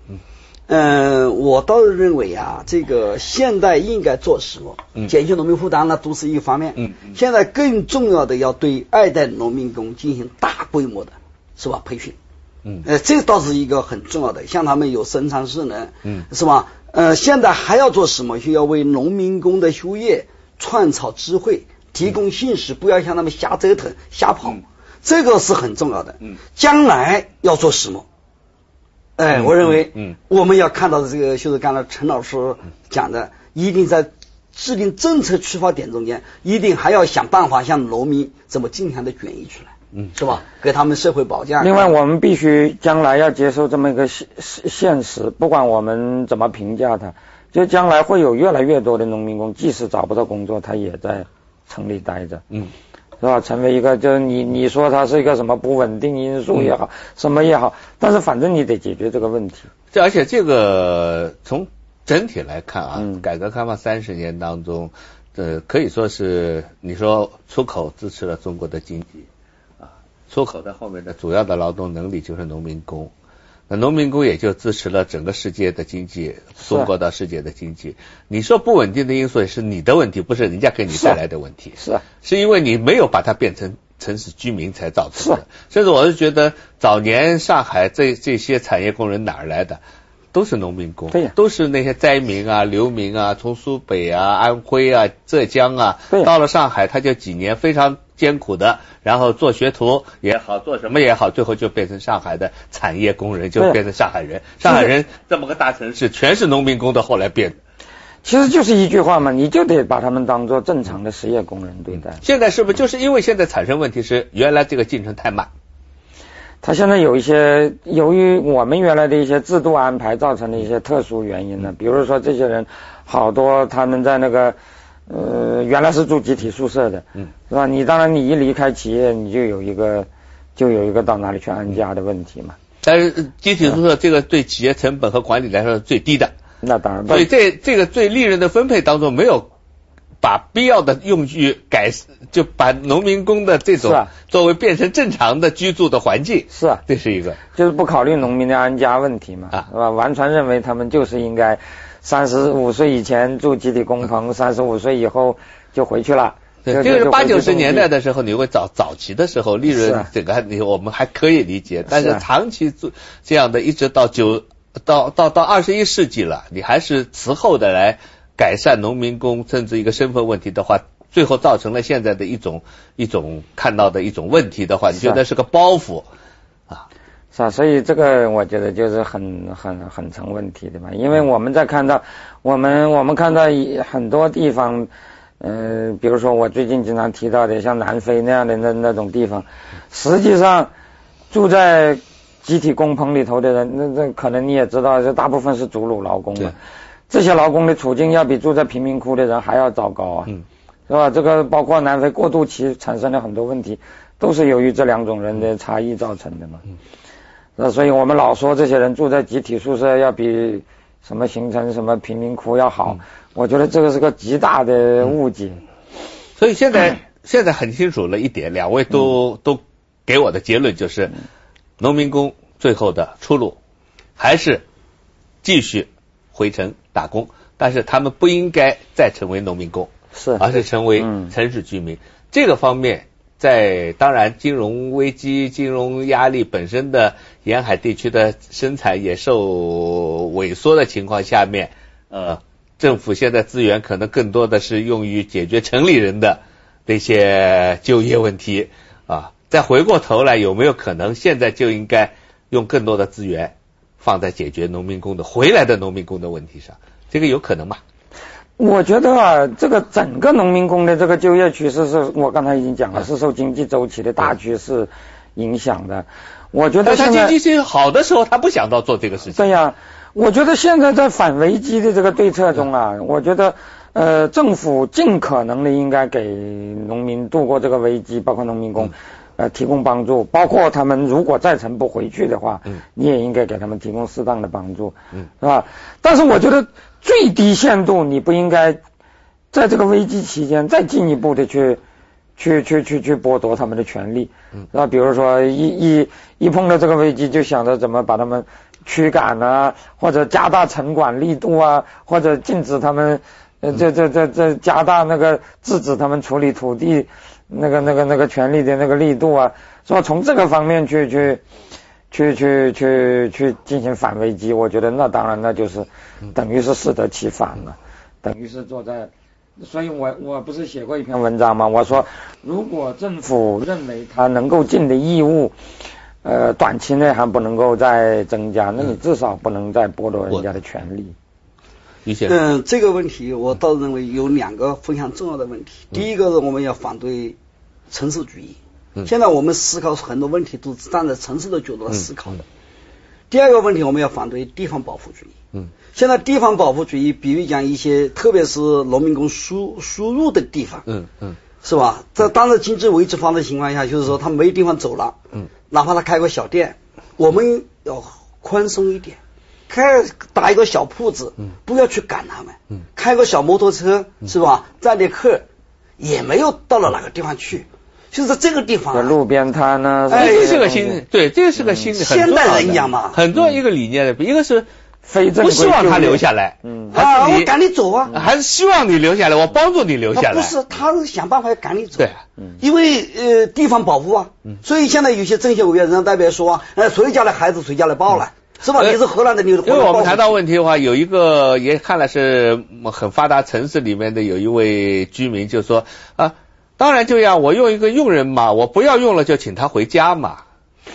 [SPEAKER 4] 嗯，我倒是认为啊，这个现在应该做什么？减轻农民负担那都是一方面。嗯，现在更重要的要对二代农民工进行大规模的，是吧？培训。嗯，呃，这倒是一个很重要的，像他们有生产势能，嗯，是吧？呃，现在还要做什么？需要为农民工的就业创造机会，提供信息，不要像他们瞎折腾、瞎跑，这个是很重要的。嗯，将来要做什么？哎，我认为，嗯，我们要看到的这个，就是刚才陈老师讲的，一定在制定政策出发点中间，一定还要想办法向农民怎么尽量的转移出来，嗯，是吧？给他们社会保障。
[SPEAKER 3] 另外，我们必须将来要接受这么一个现现实，不管我们怎么评价它，就将来会有越来越多的农民工，即使找不到工作，他也在城里待着，嗯。是吧？成为一个，就是你你说他是一个什么不稳定因素也好，什么也好，但是反正你得解决这个问题。
[SPEAKER 2] 这而且这个从整体来看啊，改革开放三十年当中，呃，可以说是你说出口支持了中国的经济啊，出口的后面的主要的劳动能力就是农民工。农民工也就支持了整个世界的经济，中国到世界的经济。你说不稳定的因素也是你的问题，不是人家给你带来的问题。
[SPEAKER 3] 是啊，
[SPEAKER 2] 是因为你没有把它变成城市居民才造成的。甚至我是觉得，早年上海这这些产业工人哪儿来的？都是农民工，
[SPEAKER 3] 对呀，
[SPEAKER 2] 都是那些灾民啊、流民啊，从苏北啊、安徽啊、浙江啊，到了上海，他就几年非常艰苦的，然后做学徒也好，做什么也好，最后就变成上海的产业工人，就变成上海人。上海人这么个大城市，全是农民工的，后来变的。
[SPEAKER 3] 其实就是一句话嘛，你就得把他们当做正常的实业工人对待。
[SPEAKER 2] 现在是不是就是因为现在产生问题是原来这个进程太慢？
[SPEAKER 3] 他现在有一些由于我们原来的一些制度安排造成的一些特殊原因呢，比如说这些人好多他们在那个呃原来是住集体宿舍的，嗯，是吧？你当然你一离开企业，你就有一个就有一个到哪里去安家的问题嘛。
[SPEAKER 2] 但是集体宿舍这个对企业成本和管理来说是最低的，
[SPEAKER 3] 那当然。
[SPEAKER 2] 所以这这个对利润的分配当中没有。把必要的用具改，就把农民工的这种作为变成正常的居住的环境，
[SPEAKER 3] 是啊，
[SPEAKER 2] 这是一个，
[SPEAKER 3] 就是不考虑农民的安家问题嘛，啊是吧？完全认为他们就是应该三十五岁以前住集体工棚，三十五岁以后就回去了。
[SPEAKER 2] 对，就是八九十年代的时候，你会早早期的时候利润这个你我们还可以理解，但是长期做这样的，一直到九到到到二十一世纪了，你还是迟后的来。改善农民工甚至一个身份问题的话，最后造成了现在的一种一种看到的一种问题的话，你觉得是个包袱啊？
[SPEAKER 3] 是啊，所以这个我觉得就是很很很成问题的嘛。因为我们在看到我们我们看到很多地方，嗯，比如说我最近经常提到的像南非那样的那那种地方，实际上住在集体工棚里头的人，那那可能你也知道，这大部分是祖鲁劳工嘛。这些劳工的处境要比住在贫民窟的人还要糟糕啊，是吧？这个包括南非过渡期产生了很多问题，都是由于这两种人的差异造成的嘛。那所以我们老说这些人住在集体宿舍要比什么形成什么贫民窟要好，我觉得这个是个极大的误解。
[SPEAKER 2] 所以现在 现在很清楚了一点，两位都都给我的结论就是，农民工最后的出路还是继续回城打工，但是他们不应该再成为农民工，
[SPEAKER 3] 是
[SPEAKER 2] 而是成为城市居民。这个方面。在当然，金融危机、金融压力本身的沿海地区的生产也受萎缩的情况下面，呃，政府现在资源可能更多的是用于解决城里人的那些就业问题啊。再回过头来，有没有可能现在就应该用更多的资源放在解决农民工的回来的农民工的问题上？这个有可能吗？
[SPEAKER 3] 我觉得啊，这个整个农民工的这个就业趋势，是我刚才已经讲了，是受经济周期的大趋势影响的。我觉得现
[SPEAKER 2] 在经济性好的时候，他不想到做这个事情。
[SPEAKER 3] 对呀，我觉得现在在反危机的这个对策中啊，我觉得呃，政府尽可能的应该给农民度过这个危机，包括农民工呃提供帮助，包括他们如果再城不回去的话，嗯你也应该给他们提供适当的帮助，嗯是吧？但是我觉得。最低限度，你不应该在这个危机期间再进一步的去去去去去剥夺他们的权利，是吧？比如说一一一碰到这个危机，就想着怎么把他们驱赶啊，或者加大城管力度啊，或者禁止他们呃这这这这加大那个制止他们处理土地那个那个那个权利的那个力度啊，是吧？从这个方面去去。去去去去进行反危机，我觉得那当然那就是等于是适得其反了，等于是坐在，所以我我不是写过一篇文章吗？我说如果政府认为他能够尽的义务，呃，短期内还不能够再增加，那你至少不能再剥夺人家的权利。
[SPEAKER 4] 嗯，这个问题我倒认为有两个非常重要的问题。第一个是我们要反对城市主义。现在我们思考很多问题都是站在城市的角度来思考的。第二个问题，我们要反对地方保护主义。嗯，现在地方保护主义，比如讲一些，特别是农民工输输入的地方，嗯嗯，是吧？在当时经济危机方的情况下，就是说他没地方走了，嗯，哪怕他开个小店，我们要宽松一点，开打一个小铺子，嗯，不要去赶他们，嗯，开个小摩托车，是吧？载点客，也没有到了哪个地方去。就是这个地方，
[SPEAKER 3] 路边摊呢，
[SPEAKER 2] 哎，这是个新，对，这是个新的，
[SPEAKER 4] 现代人一样嘛，
[SPEAKER 2] 很重要一个理念的，一个是
[SPEAKER 3] 非正
[SPEAKER 2] 不希望他留下来，嗯，
[SPEAKER 4] 啊，我赶你走啊，
[SPEAKER 2] 还是希望你留下来，我帮助你留下来，
[SPEAKER 4] 不是，他是想办法要赶你走，对，嗯。因为呃地方保护啊，所以现在有些政协委员、人大代表说啊，呃谁家的孩子谁家来抱了。是吧？你是河南的，你是
[SPEAKER 2] 因为我们谈到问题的话，有一个也看来是很发达城市里面的有一位居民就说啊。当然这样，我用一个佣人嘛，我不要用了就请他回家嘛。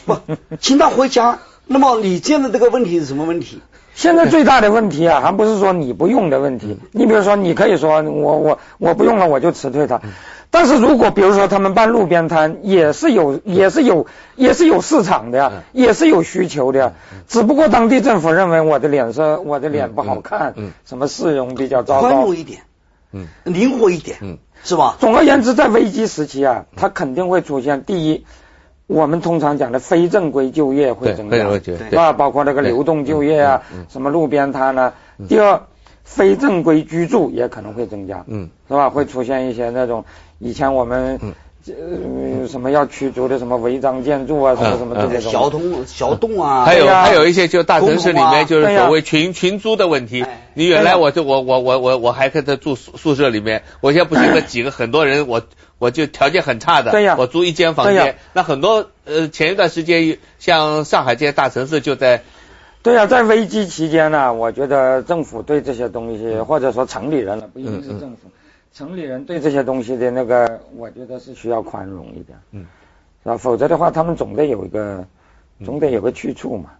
[SPEAKER 4] 不，请他回家。那么你现在这个问题是什么问题？
[SPEAKER 3] 现在最大的问题啊，还不是说你不用的问题。你比如说，你可以说我我我不用了，我就辞退他。但是如果比如说他们办路边摊，也是有也是有也是有市场的呀，也是有需求的呀。只不过当地政府认为我的脸色我的脸不好看，什么市容比较糟糕，
[SPEAKER 4] 宽容一点，嗯，灵活一点，嗯。是吧？
[SPEAKER 3] 总而言之，在危机时期啊，它肯定会出现第一，我们通常讲的非正规就业会增加，对吧？包括那个流动就业啊，什么路边摊呢？第二，非正规居住也可能会增加，嗯，是吧？会出现一些那种以前我们。呃，什么要驱逐的什么违章建筑啊，什么什么这些
[SPEAKER 4] 小洞小洞啊，
[SPEAKER 2] 还有还有一些就大城市里面就是所谓群群租的问题。你原来我就我我我我我还跟他住宿宿舍里面，我现在不行了，几个很多人，我我就条件很差的，我租一间房间。那很多呃前一段时间像上海这些大城市就在，
[SPEAKER 3] 对呀，在危机期间呢，我觉得政府对这些东西或者说城里人了，不一定是政府。城里人对这些东西的那个，我觉得是需要宽容一点，嗯，是吧？否则的话，他们总得有一个，总得有个去处嘛，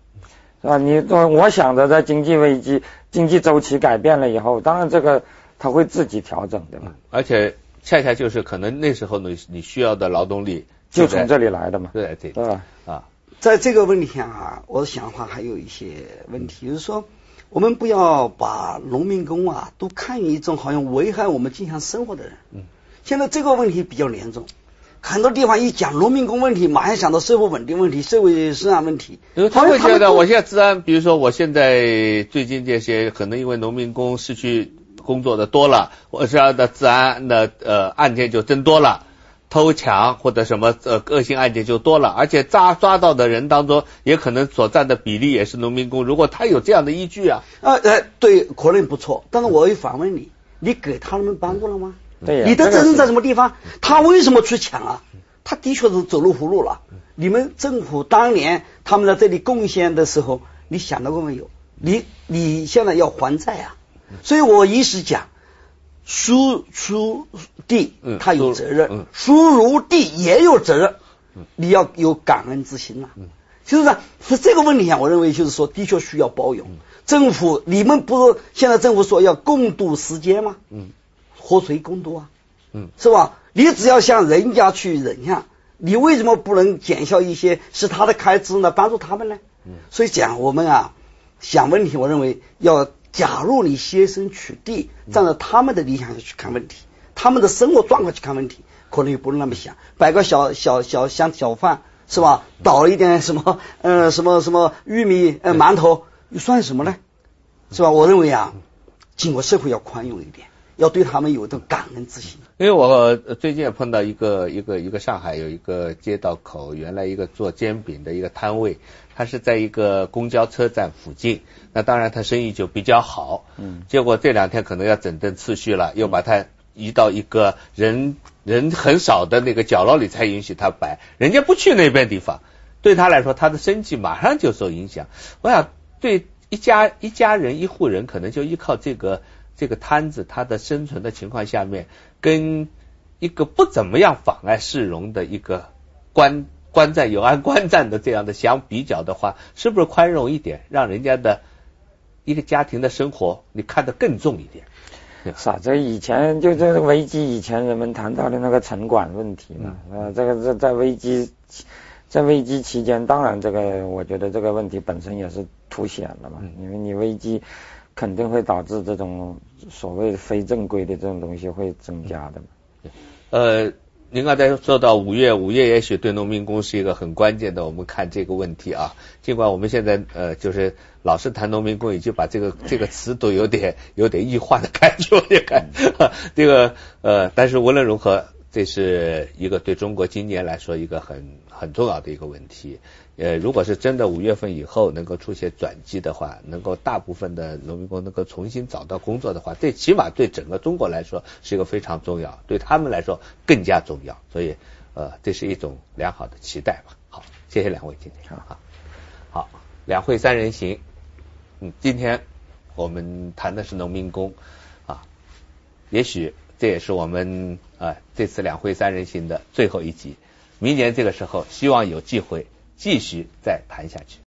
[SPEAKER 3] 是吧？你我我想着在经济危机、经济周期改变了以后，当然这个他会自己调整的嘛。
[SPEAKER 2] 而且恰恰就是可能那时候你你需要的劳动力
[SPEAKER 3] 就从这里来的嘛，
[SPEAKER 2] 对对对吧？啊，
[SPEAKER 4] 在这个问题上啊，我的想法还有一些问题，就是说。我们不要把农民工啊都看一种好像危害我们正常生活的人。嗯。现在这个问题比较严重，很多地方一讲农民工问题，马上想到社会稳定问题、社会治安问题。
[SPEAKER 2] 因为他会觉得，我现在治安，比如说我现在最近这些，可能因为农民工失去工作的多了，我这样的治安的呃案件就增多了，偷抢或者什么呃恶性案件就多了，而且抓抓到的人当中，也可能所占的比例也是农民工。如果他有这样的依据啊，
[SPEAKER 4] 呃呃，对，可能不错。但是我又反问你，你给他们帮助了吗？
[SPEAKER 3] 对
[SPEAKER 4] 你的责任在什么地方？他为什么去抢啊？他的确是走入葫芦了。你们政府当年他们在这里贡献的时候，你想到过没有？你你现在要还债啊！所以我一直讲，输出地他有责任，输入地也有责任。你要有感恩之心呐。就是说，是这个问题上，我认为就是说，的确需要包容。政府，你们不是现在政府说要共度时间吗？嗯。和谁共度啊？嗯，是吧？你只要向人家去忍让，你为什么不能减销一些是他的开支呢？帮助他们呢？嗯，所以讲我们啊想问题，我认为要假如你设身处地，站在他们的理想上去看问题，他们的生活状况去看问题，可能也不能那么想，摆个小小小小小贩是吧？倒一点什么 呃什么什么玉米呃馒头，又算什么呢？是吧？我认为啊，经过社会要宽容一点。要对他们有一种感恩之心。
[SPEAKER 2] 因为我最近也碰到一个一个一个上海有一个街道口，原来一个做煎饼的一个摊位，它是在一个公交车站附近，那当然他生意就比较好。嗯。结果这两天可能要整顿次序了，又把他移到一个人人很少的那个角落里才允许他摆，人家不去那边地方，对他来说他的生计马上就受影响。我想对一家一家人一户人可能就依靠这个。这个摊子他的生存的情况下面，跟一个不怎么样妨碍市容的一个官官站有安官站的这样的相比较的话，是不是宽容一点，让人家的一个家庭的生活你看得更重一点？
[SPEAKER 3] 是啊，这以前就这个危机以前人们谈到的那个城管问题嘛，呃，这个在在危机在危机期间，当然这个我觉得这个问题本身也是凸显了嘛，因为你危机。肯定会导致这种所谓非正规的这种东西会增加的。
[SPEAKER 2] 呃，您刚才说到五月，五月也许对农民工是一个很关键的。我们看这个问题啊，尽管我们现在呃就是老是谈农民工，已经把这个 这个词都有点有点异化的感觉，我看 这个呃，但是无论如何，这是一个对中国今年来说一个很很重要的一个问题。呃，如果是真的五月份以后能够出现转机的话，能够大部分的农民工能够重新找到工作的话，最起码对整个中国来说是一个非常重要，对他们来说更加重要。所以，呃，这是一种良好的期待吧。好，谢谢两位今天好，好，两会三人行，嗯，今天我们谈的是农民工啊，也许这也是我们啊这次两会三人行的最后一集。明年这个时候，希望有机会。继续再谈下去。